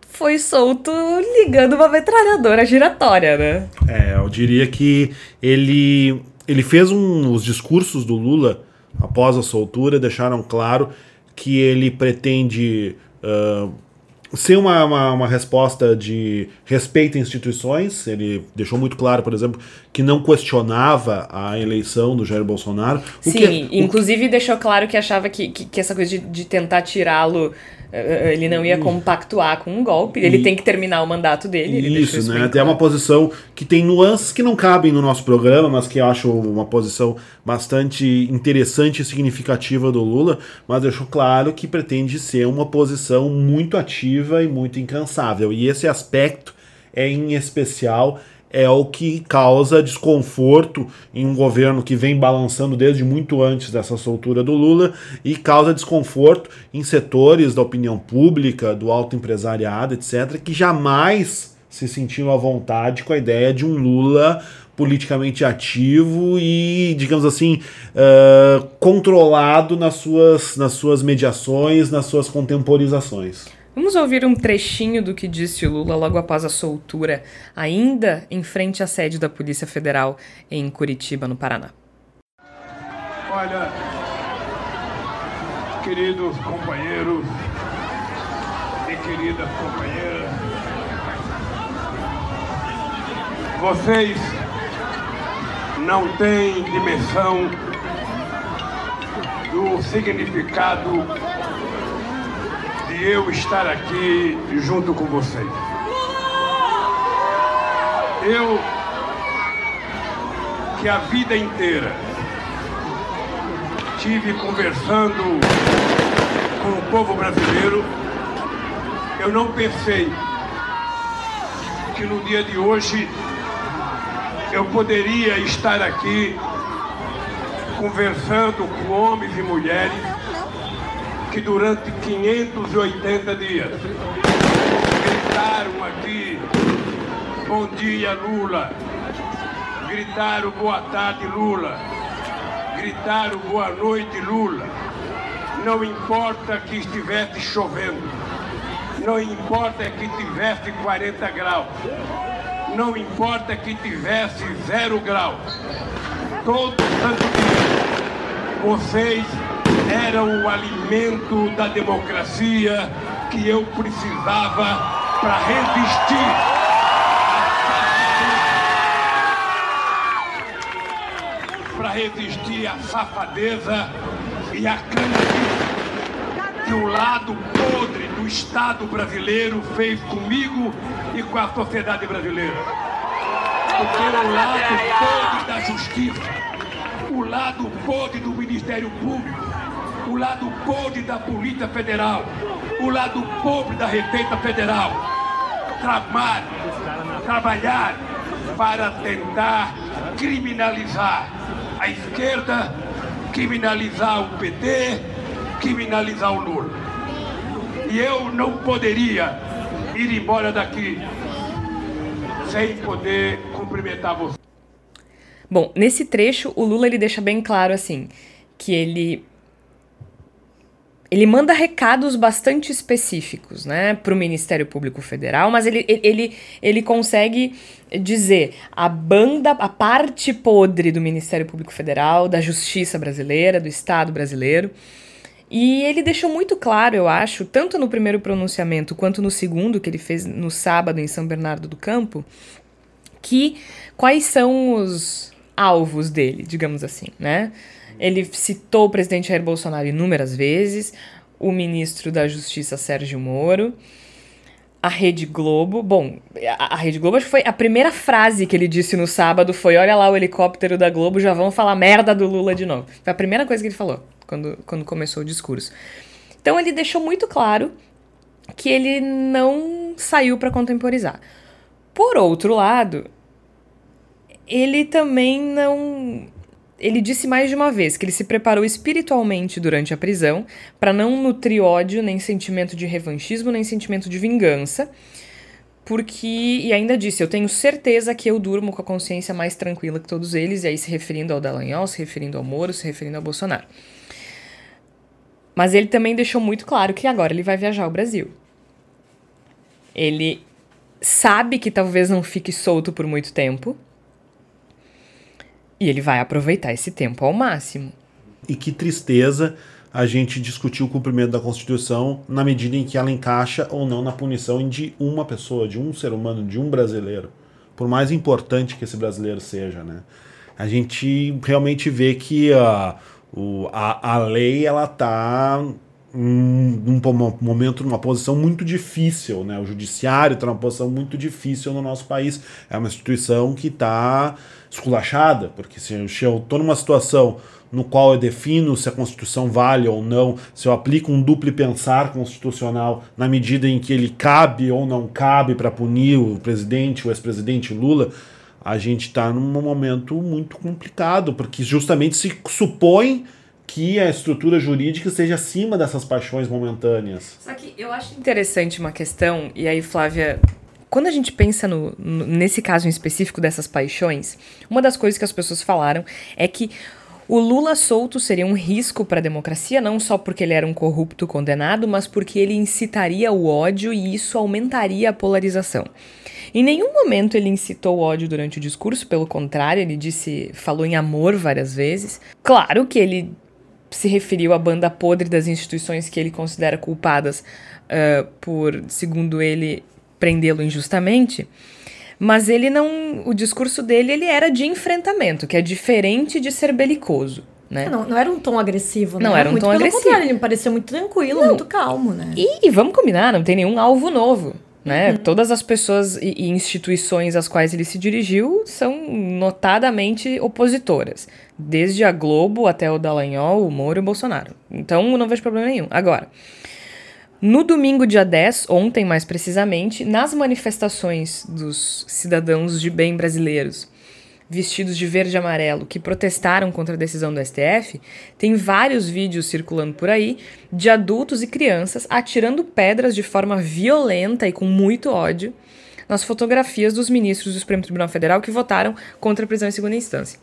foi solto ligando uma metralhadora giratória, né? É, eu diria que ele, ele fez um, os discursos do Lula após a soltura deixaram claro que ele pretende uh, ser uma, uma, uma, resposta de respeito a instituições. Ele deixou muito claro, por exemplo, que não questionava a eleição do Jair Bolsonaro. Sim, que, inclusive que... deixou claro que achava que, que, que essa coisa de, de tentar tirá-lo ele não ia compactuar com um golpe, ele e, tem que terminar o mandato dele. isso, né? É uma posição que tem nuances que não cabem no nosso programa, mas que eu acho uma posição bastante interessante e significativa do Lula, mas deixou claro que pretende ser uma posição muito ativa e muito incansável. E esse aspecto é em especial é o que causa desconforto em um governo que vem balançando desde muito antes dessa soltura do Lula e causa desconforto em setores da opinião pública, do alto empresariado, etc., que jamais se sentiram à vontade com a ideia de um Lula politicamente ativo e, digamos assim, uh, controlado nas suas, nas suas mediações, nas suas contemporizações. Vamos ouvir um trechinho do que disse Lula logo após a soltura, ainda em frente à sede da Polícia Federal em Curitiba, no Paraná. Olha, queridos companheiros e queridas companheiras, vocês não têm dimensão do significado eu estar aqui junto com vocês. Eu, que a vida inteira tive conversando com o povo brasileiro, eu não pensei que no dia de hoje eu poderia estar aqui conversando com homens e mulheres que durante 580 dias gritaram aqui, bom dia Lula, gritaram boa tarde Lula, gritaram boa noite Lula. Não importa que estivesse chovendo, não importa que tivesse 40 graus, não importa que tivesse zero graus. Todo santo dia, vocês era o alimento da democracia que eu precisava para resistir. Para resistir à safadeza e à canalice que o lado podre do Estado brasileiro fez comigo e com a sociedade brasileira. Porque o lado podre da justiça, o lado podre do Ministério Público, o lado podre da Polícia Federal, o lado pobre da Receita Federal. Tramar, trabalhar para tentar criminalizar a esquerda, criminalizar o PT, criminalizar o Lula. E eu não poderia ir embora daqui sem poder cumprimentar você. Bom, nesse trecho o Lula ele deixa bem claro assim que ele ele manda recados bastante específicos, né, para o Ministério Público Federal, mas ele, ele, ele consegue dizer a banda, a parte podre do Ministério Público Federal, da Justiça brasileira, do Estado brasileiro. E ele deixou muito claro, eu acho, tanto no primeiro pronunciamento quanto no segundo, que ele fez no sábado em São Bernardo do Campo, que quais são os alvos dele, digamos assim, né? Ele citou o presidente Jair Bolsonaro inúmeras vezes, o ministro da Justiça Sérgio Moro, a Rede Globo. Bom, a, Rede Globo acho que foi a primeira frase que ele disse no sábado foi: Olha lá o helicóptero da Globo, já vão falar merda do Lula de novo. Foi a primeira coisa que ele falou quando, quando começou o discurso. Então ele deixou muito claro que ele não saiu para contemporizar. Por outro lado, ele também não ele disse mais de uma vez que ele se preparou espiritualmente durante a prisão para não nutrir ódio, nem sentimento de revanchismo, nem sentimento de vingança. Porque, e ainda disse, eu tenho certeza que eu durmo com a consciência mais tranquila que todos eles, e aí se referindo ao Dallagnol, se referindo ao Moro, se referindo ao Bolsonaro. Mas ele também deixou muito claro que agora ele vai viajar ao Brasil. Ele sabe que talvez não fique solto por muito tempo, e ele vai aproveitar esse tempo ao máximo. E que tristeza a gente discutir o cumprimento da Constituição na medida em que ela encaixa ou não na punição de uma pessoa, de um ser humano, de um brasileiro. Por mais importante que esse brasileiro seja, né? A gente realmente vê que a, o, a, a lei ela está num, num momento, numa posição muito difícil, né? O judiciário está numa posição muito difícil no nosso país. É uma instituição que está esculachada, porque se eu estou numa situação no qual eu defino se a Constituição vale ou não, se eu aplico um duplo pensar constitucional na medida em que ele cabe ou não cabe para punir o presidente, o ex-presidente Lula, a gente está num momento muito complicado, porque justamente se supõe que a estrutura jurídica seja acima dessas paixões momentâneas. Só que eu acho interessante uma questão, e aí, Flávia, quando a gente pensa no, nesse caso em específico dessas paixões, uma das coisas que as pessoas falaram é que o Lula solto seria um risco para a democracia, não só porque ele era um corrupto condenado, mas porque ele incitaria o ódio e isso aumentaria a polarização. Em nenhum momento ele incitou ódio durante o discurso, pelo contrário, ele disse, falou em amor várias vezes. Claro que ele se referiu à banda podre das instituições que ele considera culpadas uh, por, segundo ele, prendê-lo injustamente. Mas ele não. O discurso dele ele era de enfrentamento, que é diferente de ser belicoso. Né? Não, não era um tom agressivo, né? Não era um muito tom agressivo. Ele me pareceu muito tranquilo, não. muito calmo, né? E, e, vamos combinar, não tem nenhum alvo novo. Né? Uhum. Todas as pessoas e, e, instituições às quais ele se dirigiu são notadamente opositoras. Desde a Globo até o Dallagnol, o Moro e o Bolsonaro. Então não vejo problema nenhum. Agora, no domingo, dia 10, ontem mais precisamente, nas manifestações dos cidadãos de bem brasileiros vestidos de verde e amarelo que protestaram contra a decisão do STF, tem vários vídeos circulando por aí de adultos e crianças atirando pedras de forma violenta e com muito ódio nas fotografias dos ministros do Supremo Tribunal Federal que votaram contra a prisão em segunda instância.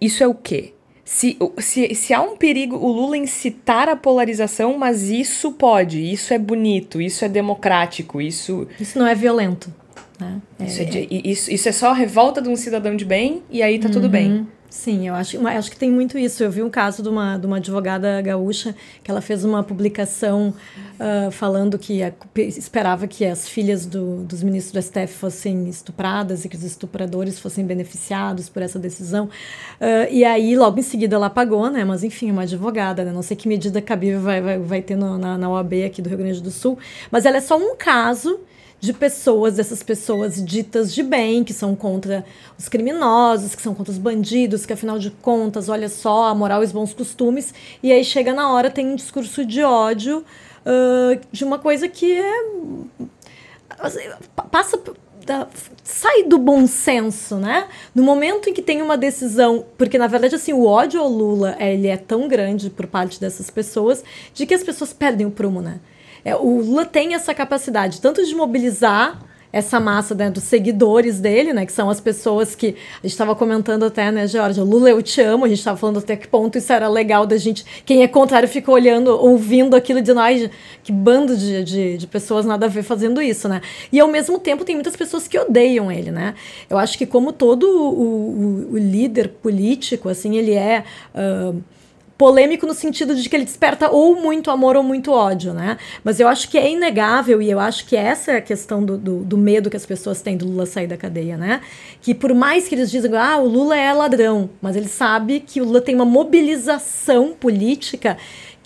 Isso é o quê? Se, se, se há um perigo, o Lula incitar a polarização, mas isso pode, isso é bonito, isso é democrático, isso. Isso não é violento. Né? Isso é, de, isso, isso é só a revolta de um cidadão de bem e aí tá uhum. tudo bem. Sim, eu acho, eu acho que tem muito isso. Eu vi um caso de uma, de uma advogada gaúcha que ela fez uma publicação uh, falando que a, esperava que as filhas do, dos ministros do STF fossem estupradas e que os estupradores fossem beneficiados por essa decisão. Uh, e aí, logo em seguida, ela apagou, né? Mas, enfim, uma advogada, né? Não sei que medida cabível vai, vai, vai ter no, na, na OAB aqui do Rio Grande do Sul. Mas ela é só um caso de pessoas, dessas pessoas ditas de bem, que são contra os criminosos, que são contra os bandidos, que afinal de contas, olha só, a moral e os bons costumes, e aí chega na hora, tem um discurso de ódio uh, de uma coisa que é. Assim, passa. Da, sai do bom senso, né? No momento em que tem uma decisão, porque na verdade assim o ódio ao Lula ele é tão grande por parte dessas pessoas de que as pessoas perdem o prumo, né? É, o Lula tem essa capacidade tanto de mobilizar essa massa né, dos seguidores dele, né, que são as pessoas que a gente estava comentando até, né, Georgia, Lula eu te amo, a gente estava falando até que ponto isso era legal da gente, quem é contrário fica olhando, ouvindo aquilo de nós, que bando de, de, de, pessoas nada a ver fazendo isso, né, e ao mesmo tempo tem muitas pessoas que odeiam ele, né, eu acho que como todo o, o, o líder político, assim, ele é... Uh, polêmico no sentido de que ele desperta ou muito amor ou muito ódio, né? Mas eu acho que é inegável, e eu acho que essa é a questão do, do, do, medo que as pessoas têm do Lula sair da cadeia, né? Que por mais que eles dizem, ah, o Lula é ladrão, mas ele sabe que o Lula tem uma mobilização política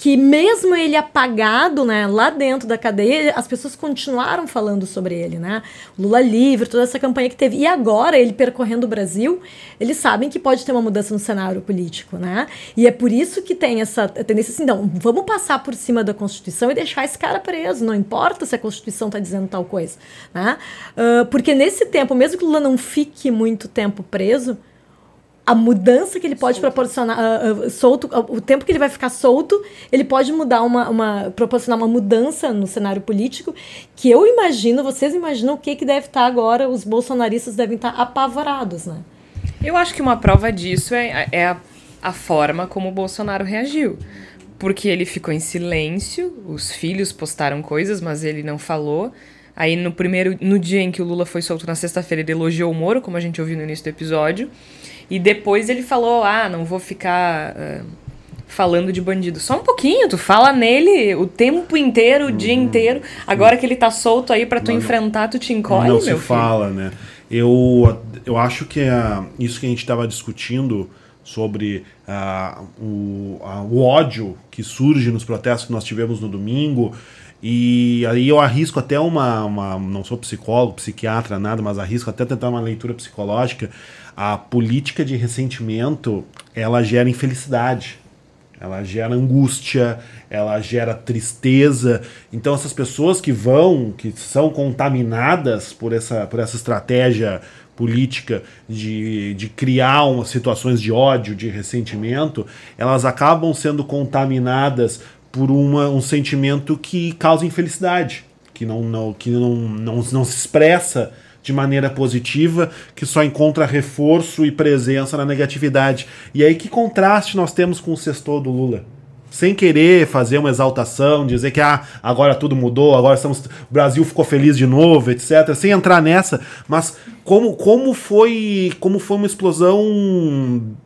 que mesmo ele apagado, né, lá dentro da cadeia, as pessoas continuaram falando sobre ele, né? Lula livre, toda essa campanha que teve. E agora, ele percorrendo o Brasil, eles sabem que pode ter uma mudança no cenário político, né? E é por isso que tem essa tendência assim, não, vamos passar por cima da Constituição e deixar esse cara preso, não importa se a Constituição está dizendo tal coisa, né? Uh, porque nesse tempo, mesmo que Lula não fique muito tempo preso, a mudança que ele pode solto. proporcionar, uh, uh, solto, uh, o tempo que ele vai ficar solto, ele pode mudar uma, uma, proporcionar uma mudança no cenário político, que eu imagino, vocês imaginam o que, que deve estar agora, os bolsonaristas devem estar apavorados, né? Eu acho que uma prova disso é, é a, a forma como o Bolsonaro reagiu. Porque ele ficou em silêncio, os filhos postaram coisas, mas ele não falou. Aí no primeiro, no dia em que o Lula foi solto na sexta-feira, ele elogiou o Moro, como a gente ouviu no início do episódio. E depois ele falou: ah, não vou ficar uh, falando de bandido. Só um pouquinho, tu fala nele o tempo inteiro, o Uhum. dia inteiro. Agora que ele tá solto aí pra tu enfrentar, tu te encolhe, não meu se filho. fala, né? Eu, eu acho que a, isso que a gente estava discutindo sobre ah, o, a- o ódio que surge nos protestos que nós tivemos no domingo. E aí eu arrisco até uma, uma. Não sou psicólogo, psiquiatra, nada, mas arrisco até tentar uma leitura psicológica. A política de ressentimento ela gera infelicidade ela gera angústia, ela gera tristeza. Então essas pessoas que vão, que são contaminadas por essa, por essa estratégia política de, de criar umas situações de ódio, de ressentimento, elas acabam sendo contaminadas por uma, um sentimento que causa infelicidade, que não, não, que não, não, não se expressa de maneira positiva, que só encontra reforço e presença na negatividade. E aí que contraste nós temos com o sextor do Lula? Sem querer fazer uma exaltação, dizer que ah, agora tudo mudou, agora estamos, o Brasil ficou feliz de novo, etc. Sem entrar nessa, mas como, como foi como foi uma explosão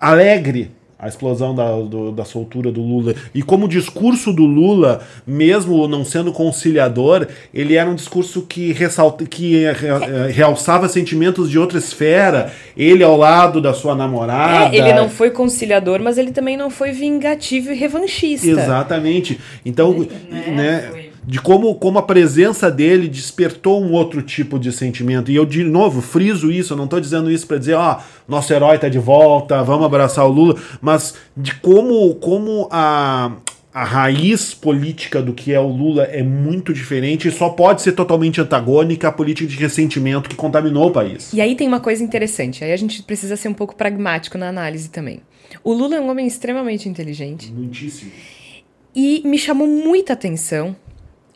alegre a explosão da, do- da soltura do Lula. E como o discurso do Lula, mesmo não sendo conciliador, ele era um discurso que, ressalta, que eh, eh, realçava sentimentos de outra esfera. Ele ao lado da sua namorada. É, ele não foi conciliador, mas ele também não foi vingativo e revanchista. Exatamente. Então, né, de como, como a presença dele despertou um outro tipo de sentimento. E eu, de novo, friso isso, eu não estou dizendo isso para dizer, ó, nosso herói tá de volta, vamos abraçar o Lula, mas de como, como a, a raiz política do que é o Lula é muito diferente e só pode ser totalmente antagônica à política de ressentimento que contaminou o país. E aí tem uma coisa interessante, aí a gente precisa ser um pouco pragmático na análise também. O Lula é um homem extremamente inteligente Muitíssimo. e me chamou muita atenção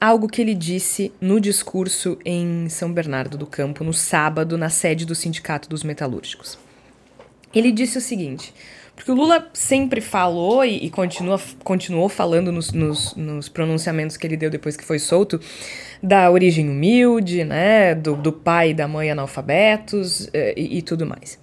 algo que ele disse no discurso em São Bernardo do Campo, no sábado, na sede do Sindicato dos Metalúrgicos. Ele disse o seguinte, porque o Lula sempre falou e, e continua, continuou falando nos, nos- nos pronunciamentos que ele deu depois que foi solto, da origem humilde, né, do, do pai e da mãe analfabetos eh, e, e tudo mais.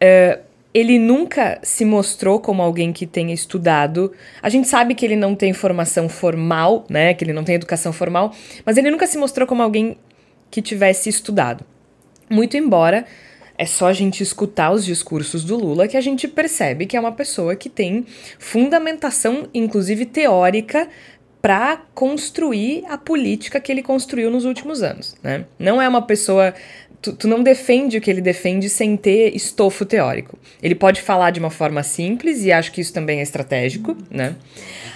Eh, ele nunca se mostrou como alguém que tenha estudado. A gente sabe que ele não tem formação formal, né? Que ele não tem educação formal, mas ele nunca se mostrou como alguém que tivesse estudado. Muito embora é só a gente escutar os discursos do Lula que a gente percebe que é uma pessoa que tem fundamentação, inclusive teórica, para construir a política que ele construiu nos últimos anos, né? Não é uma pessoa tu, tu não defende o que ele defende sem ter estofo teórico. Ele pode falar de uma forma simples e acho que isso também é estratégico, né?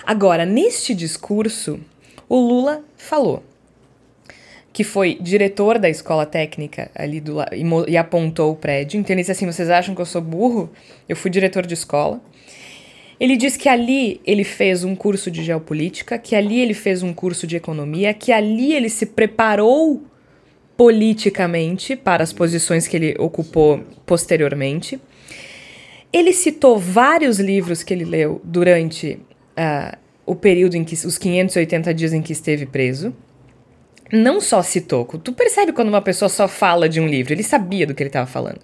Agora, neste discurso, o Lula falou que foi diretor da escola técnica ali do e, e apontou o prédio. Então ele disse assim: vocês acham que eu sou burro? Eu fui diretor de escola. Ele diz que ali ele fez um curso de geopolítica, que ali ele fez um curso de economia, que ali ele se preparou politicamente para as posições que ele ocupou posteriormente. Ele citou vários livros que ele leu durante ah, o período em que os 580 dias em que esteve preso. Não só citou, tu percebe quando uma pessoa só fala de um livro, ele sabia do que ele estava falando.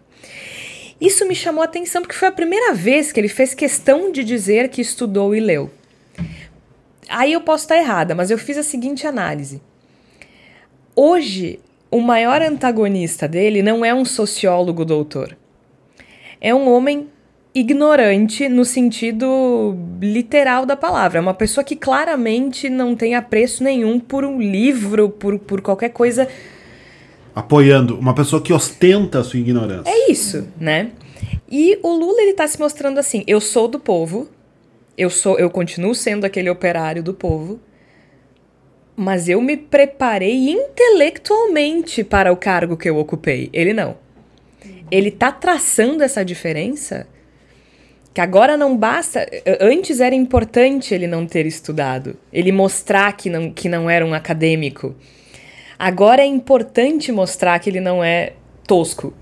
Isso me chamou a atenção porque foi a primeira vez que ele fez questão de dizer que estudou e leu. Aí eu posso estar errada, mas eu fiz a seguinte análise. Hoje, o maior antagonista dele não é um sociólogo doutor. É um homem ignorante no sentido literal da palavra. É uma pessoa que claramente não tem apreço nenhum por um livro, por, por qualquer coisa Apoiando uma pessoa que ostenta a sua ignorância. É isso, né? E o Lula ele tá se mostrando assim, eu sou do povo, eu sou, eu continuo sendo aquele operário do povo, mas eu me preparei intelectualmente para o cargo que eu ocupei. Ele não. Ele tá traçando essa diferença que agora não basta. Antes era importante ele não ter estudado, ele mostrar que não, que não era um acadêmico. Agora é importante mostrar que ele não é tosco.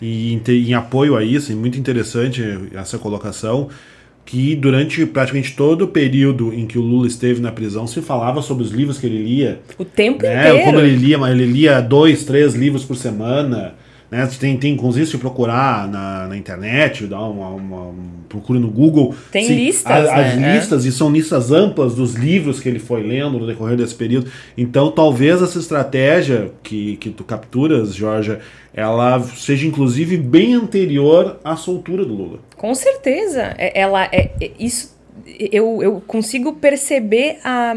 E em, te- em apoio a isso, e muito interessante essa colocação, que durante praticamente todo o período em que o Lula esteve na prisão se falava sobre os livros que ele lia. O tempo né? inteiro. Como ele lia, mas ele lia dois, três livros por semana. Né? Tem, tem, inclusive, se procurar na, na internet, dar uma, uma, procura no Google. Tem se, listas. A, as né? listas, e são listas amplas dos livros que ele foi lendo no decorrer desse período. Então, talvez essa estratégia que, que tu capturas, Georgia, ela seja inclusive bem anterior à soltura do Lula. Com certeza. É, ela é, é isso. Eu, eu consigo perceber a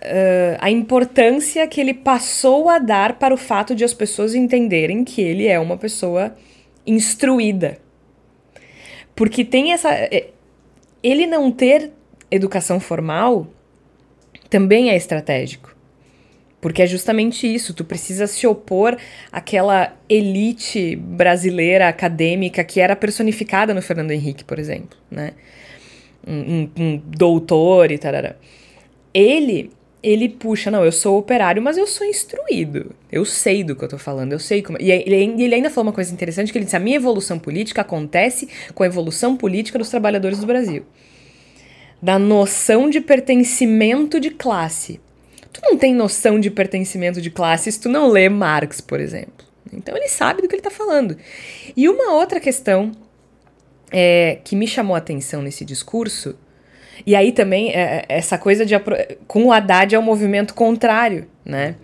uh, a importância que ele passou a dar para o fato de as pessoas entenderem que ele é uma pessoa instruída. Porque tem essa. É, ele não ter educação formal também é estratégico. Porque é justamente isso, tu precisa se opor àquela elite brasileira acadêmica que era personificada no Fernando Henrique, por exemplo, né? Um, um, um doutor e tal. Ele ele puxa, não, eu sou operário, mas eu sou instruído. Eu sei do que eu tô falando, eu sei como. E ele, ele ainda falou uma coisa interessante: que ele disse: a minha evolução política acontece com a evolução política dos trabalhadores do Brasil. Da noção de pertencimento de classe. Tu não tem noção de pertencimento de classe se tu não lê Marx, por exemplo. Então ele sabe do que ele tá falando. E uma outra questão é, que me chamou a atenção nesse discurso e aí também, é, é, essa coisa de. Com o Haddad é um movimento contrário, né?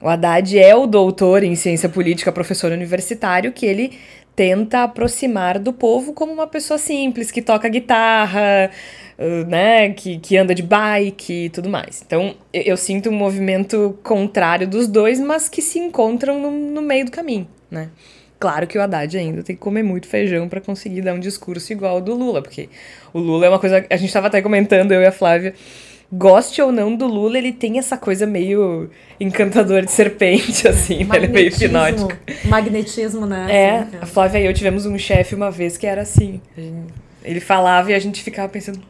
O Haddad é o doutor em ciência política, professor universitário, que ele tenta aproximar do povo como uma pessoa simples, que toca guitarra, né, que, que anda de bike e tudo mais. Então, eu, eu, sinto um movimento contrário dos dois, mas que se encontram no, no meio do caminho, né? Claro que o Haddad ainda tem que comer muito feijão para conseguir dar um discurso igual ao do Lula, porque o Lula é uma coisa. A gente estava até comentando, eu e a Flávia. Goste ou não do Lula, ele tem essa coisa meio encantador de serpente, assim, né? ele é meio hipnótico. Magnetismo, né? É, assim, a Flávia e eu tivemos um chefe uma vez que era assim. Ele falava e a gente ficava pensando,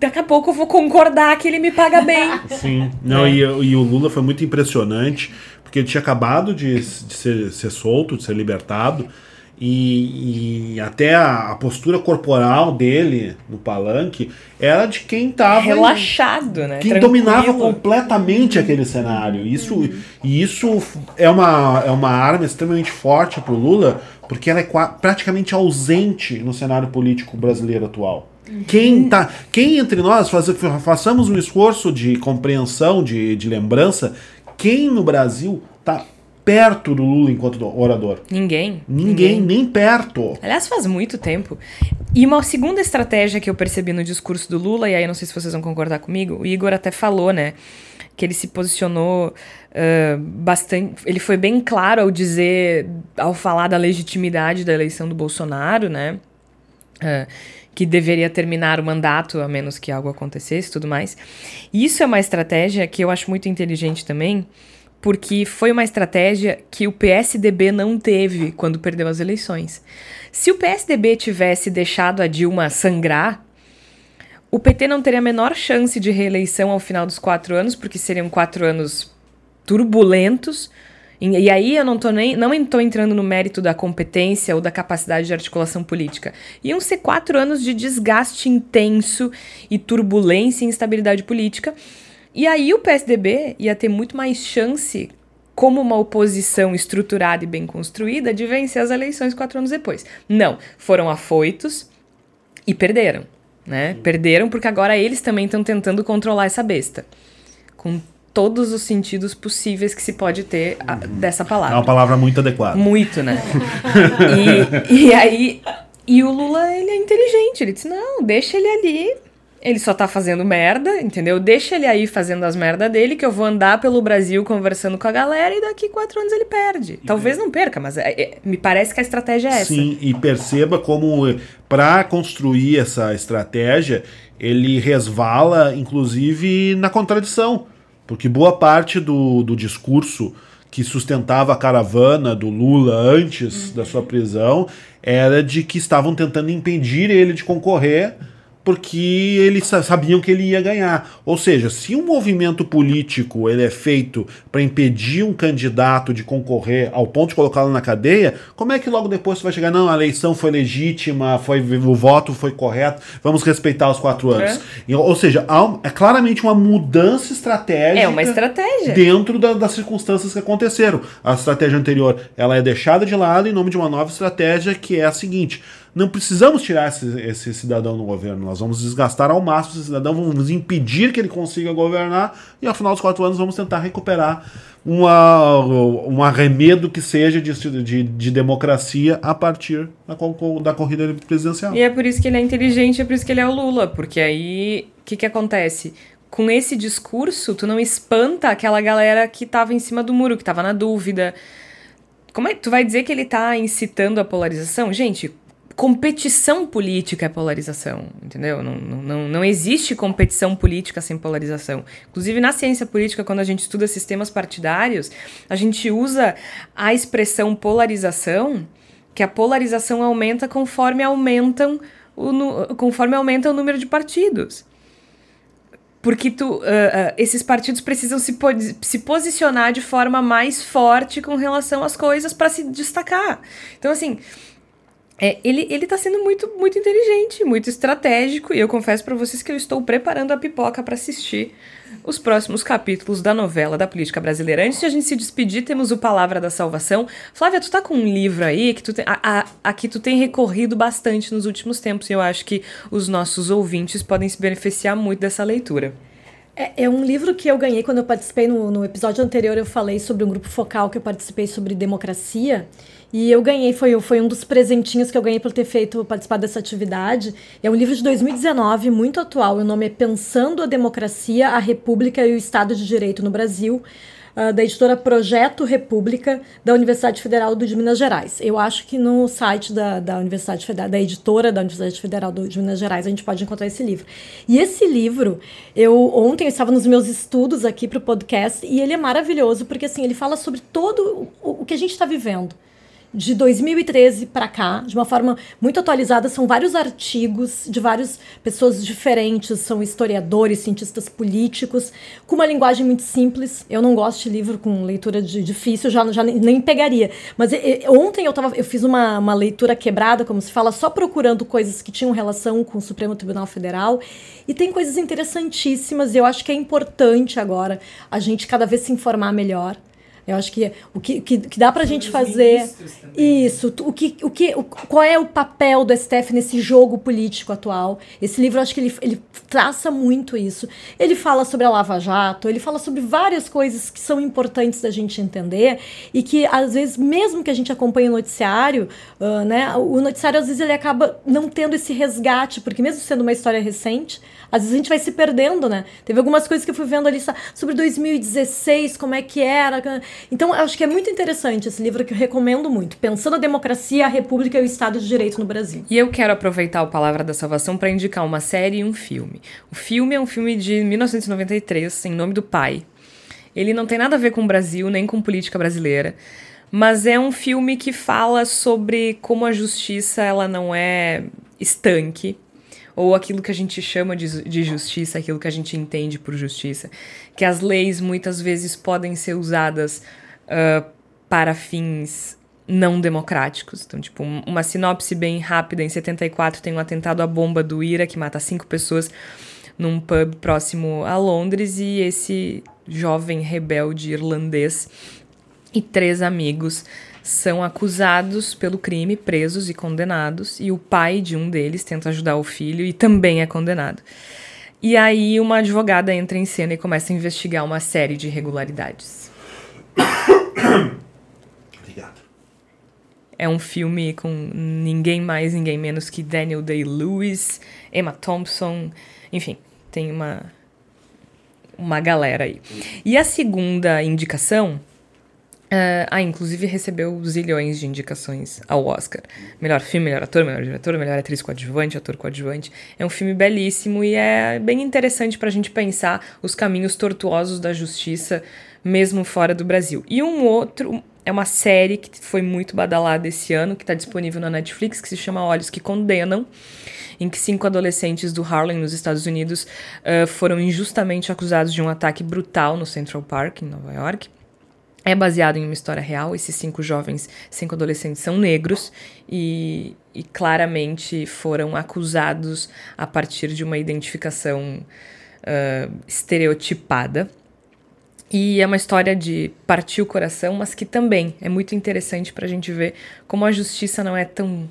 daqui a pouco eu vou concordar que ele me paga bem. Sim, não, é. e, e, o Lula foi muito impressionante, porque ele tinha acabado de, de ser, ser solto, de ser libertado, e, e até a, a, postura corporal dele no palanque era de quem estava relaxado, né? Quem Tranquilo. dominava completamente aquele cenário. Isso, uhum. E isso é uma, é uma arma extremamente forte para o Lula, porque ela é praticamente ausente no cenário político brasileiro atual. Uhum. Quem, tá, quem entre nós faz, façamos um esforço de compreensão, de, de lembrança, quem no Brasil está perto do Lula enquanto orador? Ninguém. Ninguém, Ninguém, nem perto. Aliás, faz muito tempo. E uma segunda estratégia que eu percebi no discurso do Lula, e aí não sei se vocês vão concordar comigo, o Igor até falou, né? Que ele se posicionou uh, bastante. Ele foi bem claro ao dizer, ao falar da legitimidade da eleição do Bolsonaro, né? Uh, que deveria terminar o mandato, a menos que algo acontecesse tudo mais. E isso é uma estratégia que eu acho muito inteligente também, porque foi uma estratégia que o PSDB não teve quando perdeu as eleições. Se o PSDB tivesse deixado a Dilma sangrar, o PT não teria a menor chance de reeleição ao final dos quatro anos, porque seriam quatro anos turbulentos. E, aí eu não tô nem não estou entrando no mérito da competência ou da capacidade de articulação política. Iam ser quatro anos de desgaste intenso e turbulência e instabilidade política. E aí o PSDB ia ter muito mais chance, como uma oposição estruturada e bem construída, de vencer as eleições quatro anos depois. Não, foram afoitos e perderam. Né? Perderam porque agora eles também estão tentando controlar essa besta. Com todos os sentidos possíveis que se pode ter a, dessa palavra. É uma palavra muito adequada. Muito, né? e, e aí. E o Lula, ele é inteligente. Ele disse: não, deixa ele ali ele só tá fazendo merda, entendeu? Deixa ele aí fazendo as merda dele, que eu vou andar pelo Brasil conversando com a galera e daqui quatro anos ele perde. Talvez não perca, mas é, é, me parece que a estratégia é essa. Sim, e perceba como para construir essa estratégia ele resvala, inclusive, na contradição. Porque boa parte do, do discurso que sustentava a caravana do Lula antes uhum. da sua prisão era de que estavam tentando impedir ele de concorrer porque eles sabiam que ele ia ganhar. Ou seja, se um movimento político ele é feito para impedir um candidato de concorrer ao ponto de colocá-lo na cadeia, como é que logo depois você vai chegar? Não, a eleição foi legítima, foi, o voto foi correto, vamos respeitar os quatro anos. É. Ou seja, é claramente uma mudança estratégica. É uma estratégia. Dentro da, das circunstâncias que aconteceram. A estratégia anterior ela é deixada de lado em nome de uma nova estratégia que é a seguinte não precisamos tirar esse, esse, cidadão do governo. Nós vamos desgastar ao máximo esse cidadão, vamos impedir que ele consiga governar e ao final dos quatro anos vamos tentar recuperar uma, um arremedo que seja de, de, de democracia a partir da, da corrida presidencial. E é por isso que ele é inteligente, é por isso que ele é o Lula, porque aí o que, que acontece? Com esse discurso, tu não espanta aquela galera que estava em cima do muro, que estava na dúvida. Como é que tu vai dizer que ele está incitando a polarização? Gente, competição política é polarização, entendeu? Não, não, não existe competição política sem polarização. Inclusive, na ciência política, quando a gente estuda sistemas partidários, a gente usa a expressão polarização, que a polarização aumenta conforme aumentam o, conforme aumenta o número de partidos. Porque tu, uh, uh, esses partidos precisam se, se posicionar de forma mais forte com relação às coisas para se destacar. Então, assim, é, ele, ele tá sendo muito, muito inteligente, muito estratégico, e eu confesso para vocês que eu estou preparando a pipoca para assistir os próximos capítulos da novela da política brasileira. Antes de a gente se despedir, temos o Palavra da Salvação. Flávia, tu tá com um livro aí que tu tem, a, a, a que tu tem recorrido bastante nos últimos tempos, e eu acho que os nossos ouvintes podem se beneficiar muito dessa leitura. É, é, um livro que eu ganhei quando eu participei no, no episódio anterior. Eu falei sobre um grupo focal que eu participei sobre democracia. E eu ganhei, foi, foi um dos presentinhos que eu ganhei por ter feito, participar dessa atividade. É um livro de 2019, muito atual. O nome é Pensando a Democracia, a República e o Estado de Direito no Brasil. Uh, da editora Projeto República, da Universidade Federal de Minas Gerais. Eu acho que no site da, da Universidade Federal, da editora da Universidade Federal de Minas Gerais, a gente pode encontrar esse livro. E esse livro, eu ontem eu estava nos meus estudos aqui para o podcast, e ele é maravilhoso, porque assim, ele fala sobre todo o, o que a gente está vivendo de 2013 para cá, de uma forma muito atualizada. São vários artigos de várias pessoas diferentes, são historiadores, cientistas políticos, com uma linguagem muito simples. Eu não gosto de livro com leitura de, difícil, já, já nem, nem pegaria. Mas e, ontem eu, tava, eu fiz uma, uma leitura quebrada, como se fala, só procurando coisas que tinham relação com o Supremo Tribunal Federal. E tem coisas interessantíssimas, e eu acho que é importante agora a gente cada vez se informar melhor. Eu acho que o que, que, que dá para a gente fazer. Isso. O que, o que, o, qual é o papel do STF nesse jogo político atual? Esse livro, eu acho que ele, ele traça muito isso. Ele fala sobre a Lava Jato, ele fala sobre várias coisas que são importantes da gente entender e que, às vezes, mesmo que a gente acompanhe o noticiário, uh, né, o noticiário, às vezes, ele acaba não tendo esse resgate, porque, mesmo sendo uma história recente, às vezes a gente vai se perdendo, né? Teve algumas coisas que eu fui vendo ali sobre 2016, como é que era. Então, acho que é muito interessante esse livro que eu recomendo muito. Pensando a democracia, a república e o Estado de Direito no Brasil. E eu quero aproveitar o Palavra da Salvação para indicar uma série e um filme. O filme é um filme de 1993, em nome do pai. Ele não tem nada a ver com o Brasil, nem com política brasileira mas é um filme que fala sobre como a justiça ela não é estanque ou aquilo que a gente chama de, de justiça, aquilo que a gente entende por justiça, que as leis muitas vezes podem ser usadas uh, para fins não democráticos. Então, tipo, uma sinopse bem rápida: em 74 tem um atentado à bomba do IRA que mata cinco pessoas num pub próximo a Londres. E esse jovem rebelde irlandês e três amigos são acusados pelo crime, presos e condenados, e o pai de um deles tenta ajudar o filho e também é condenado. E aí uma advogada entra em cena e começa a investigar uma série de irregularidades. Obrigado. É um filme com ninguém mais, ninguém menos que Daniel Day-Lewis, Emma Thompson, enfim, tem uma uma galera aí. E a segunda indicação Uh, ah, inclusive recebeu zilhões de indicações ao Oscar. Melhor filme, melhor ator, melhor diretor, melhor atriz coadjuvante, ator coadjuvante. É um filme belíssimo e é bem interessante para a gente pensar os caminhos tortuosos da justiça, mesmo fora do Brasil. E um outro, é uma série que foi muito badalada esse ano, que está disponível na Netflix, que se chama Olhos que Condenam, em que cinco adolescentes do Harlem, nos Estados Unidos, uh, foram injustamente acusados de um ataque brutal no Central Park, em Nova York. É baseado em uma história real. Esses cinco jovens, cinco adolescentes, são negros e, e claramente foram acusados a partir de uma identificação uh, estereotipada. E é uma história de partir o coração, mas que também é muito interessante para a gente ver como a justiça não é tão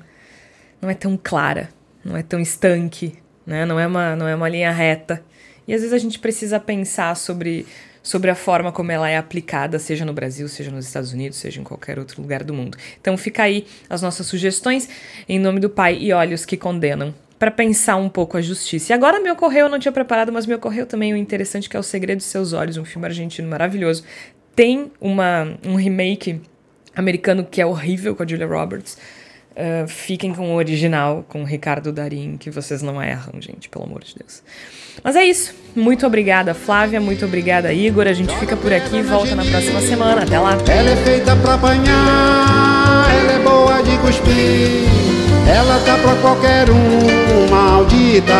não é tão clara, não é tão estanque, né? não, é uma, não é uma linha reta. E às vezes a gente precisa pensar sobre, sobre a forma como ela é aplicada, seja no Brasil, seja nos Estados Unidos, seja em qualquer outro lugar do mundo. Então fica aí as nossas sugestões em nome do Pai e Olhos que Condenam para pensar um pouco a justiça. E agora me ocorreu, eu não tinha preparado, mas me ocorreu também o interessante que é O Segredo dos Seus Olhos, um filme argentino maravilhoso. Tem uma, um remake americano que é horrível com a Julia Roberts. Uh, fiquem com o original, com o Ricardo Darim, que vocês não erram, gente, pelo amor de Deus. Mas é isso. Muito obrigada, Flávia. Muito obrigada, Igor. A gente fica por aqui e volta na próxima semana. Até lá. Ela é feita pra apanhar, ela é boa de cuspir. Ela tá pra qualquer um, maldita.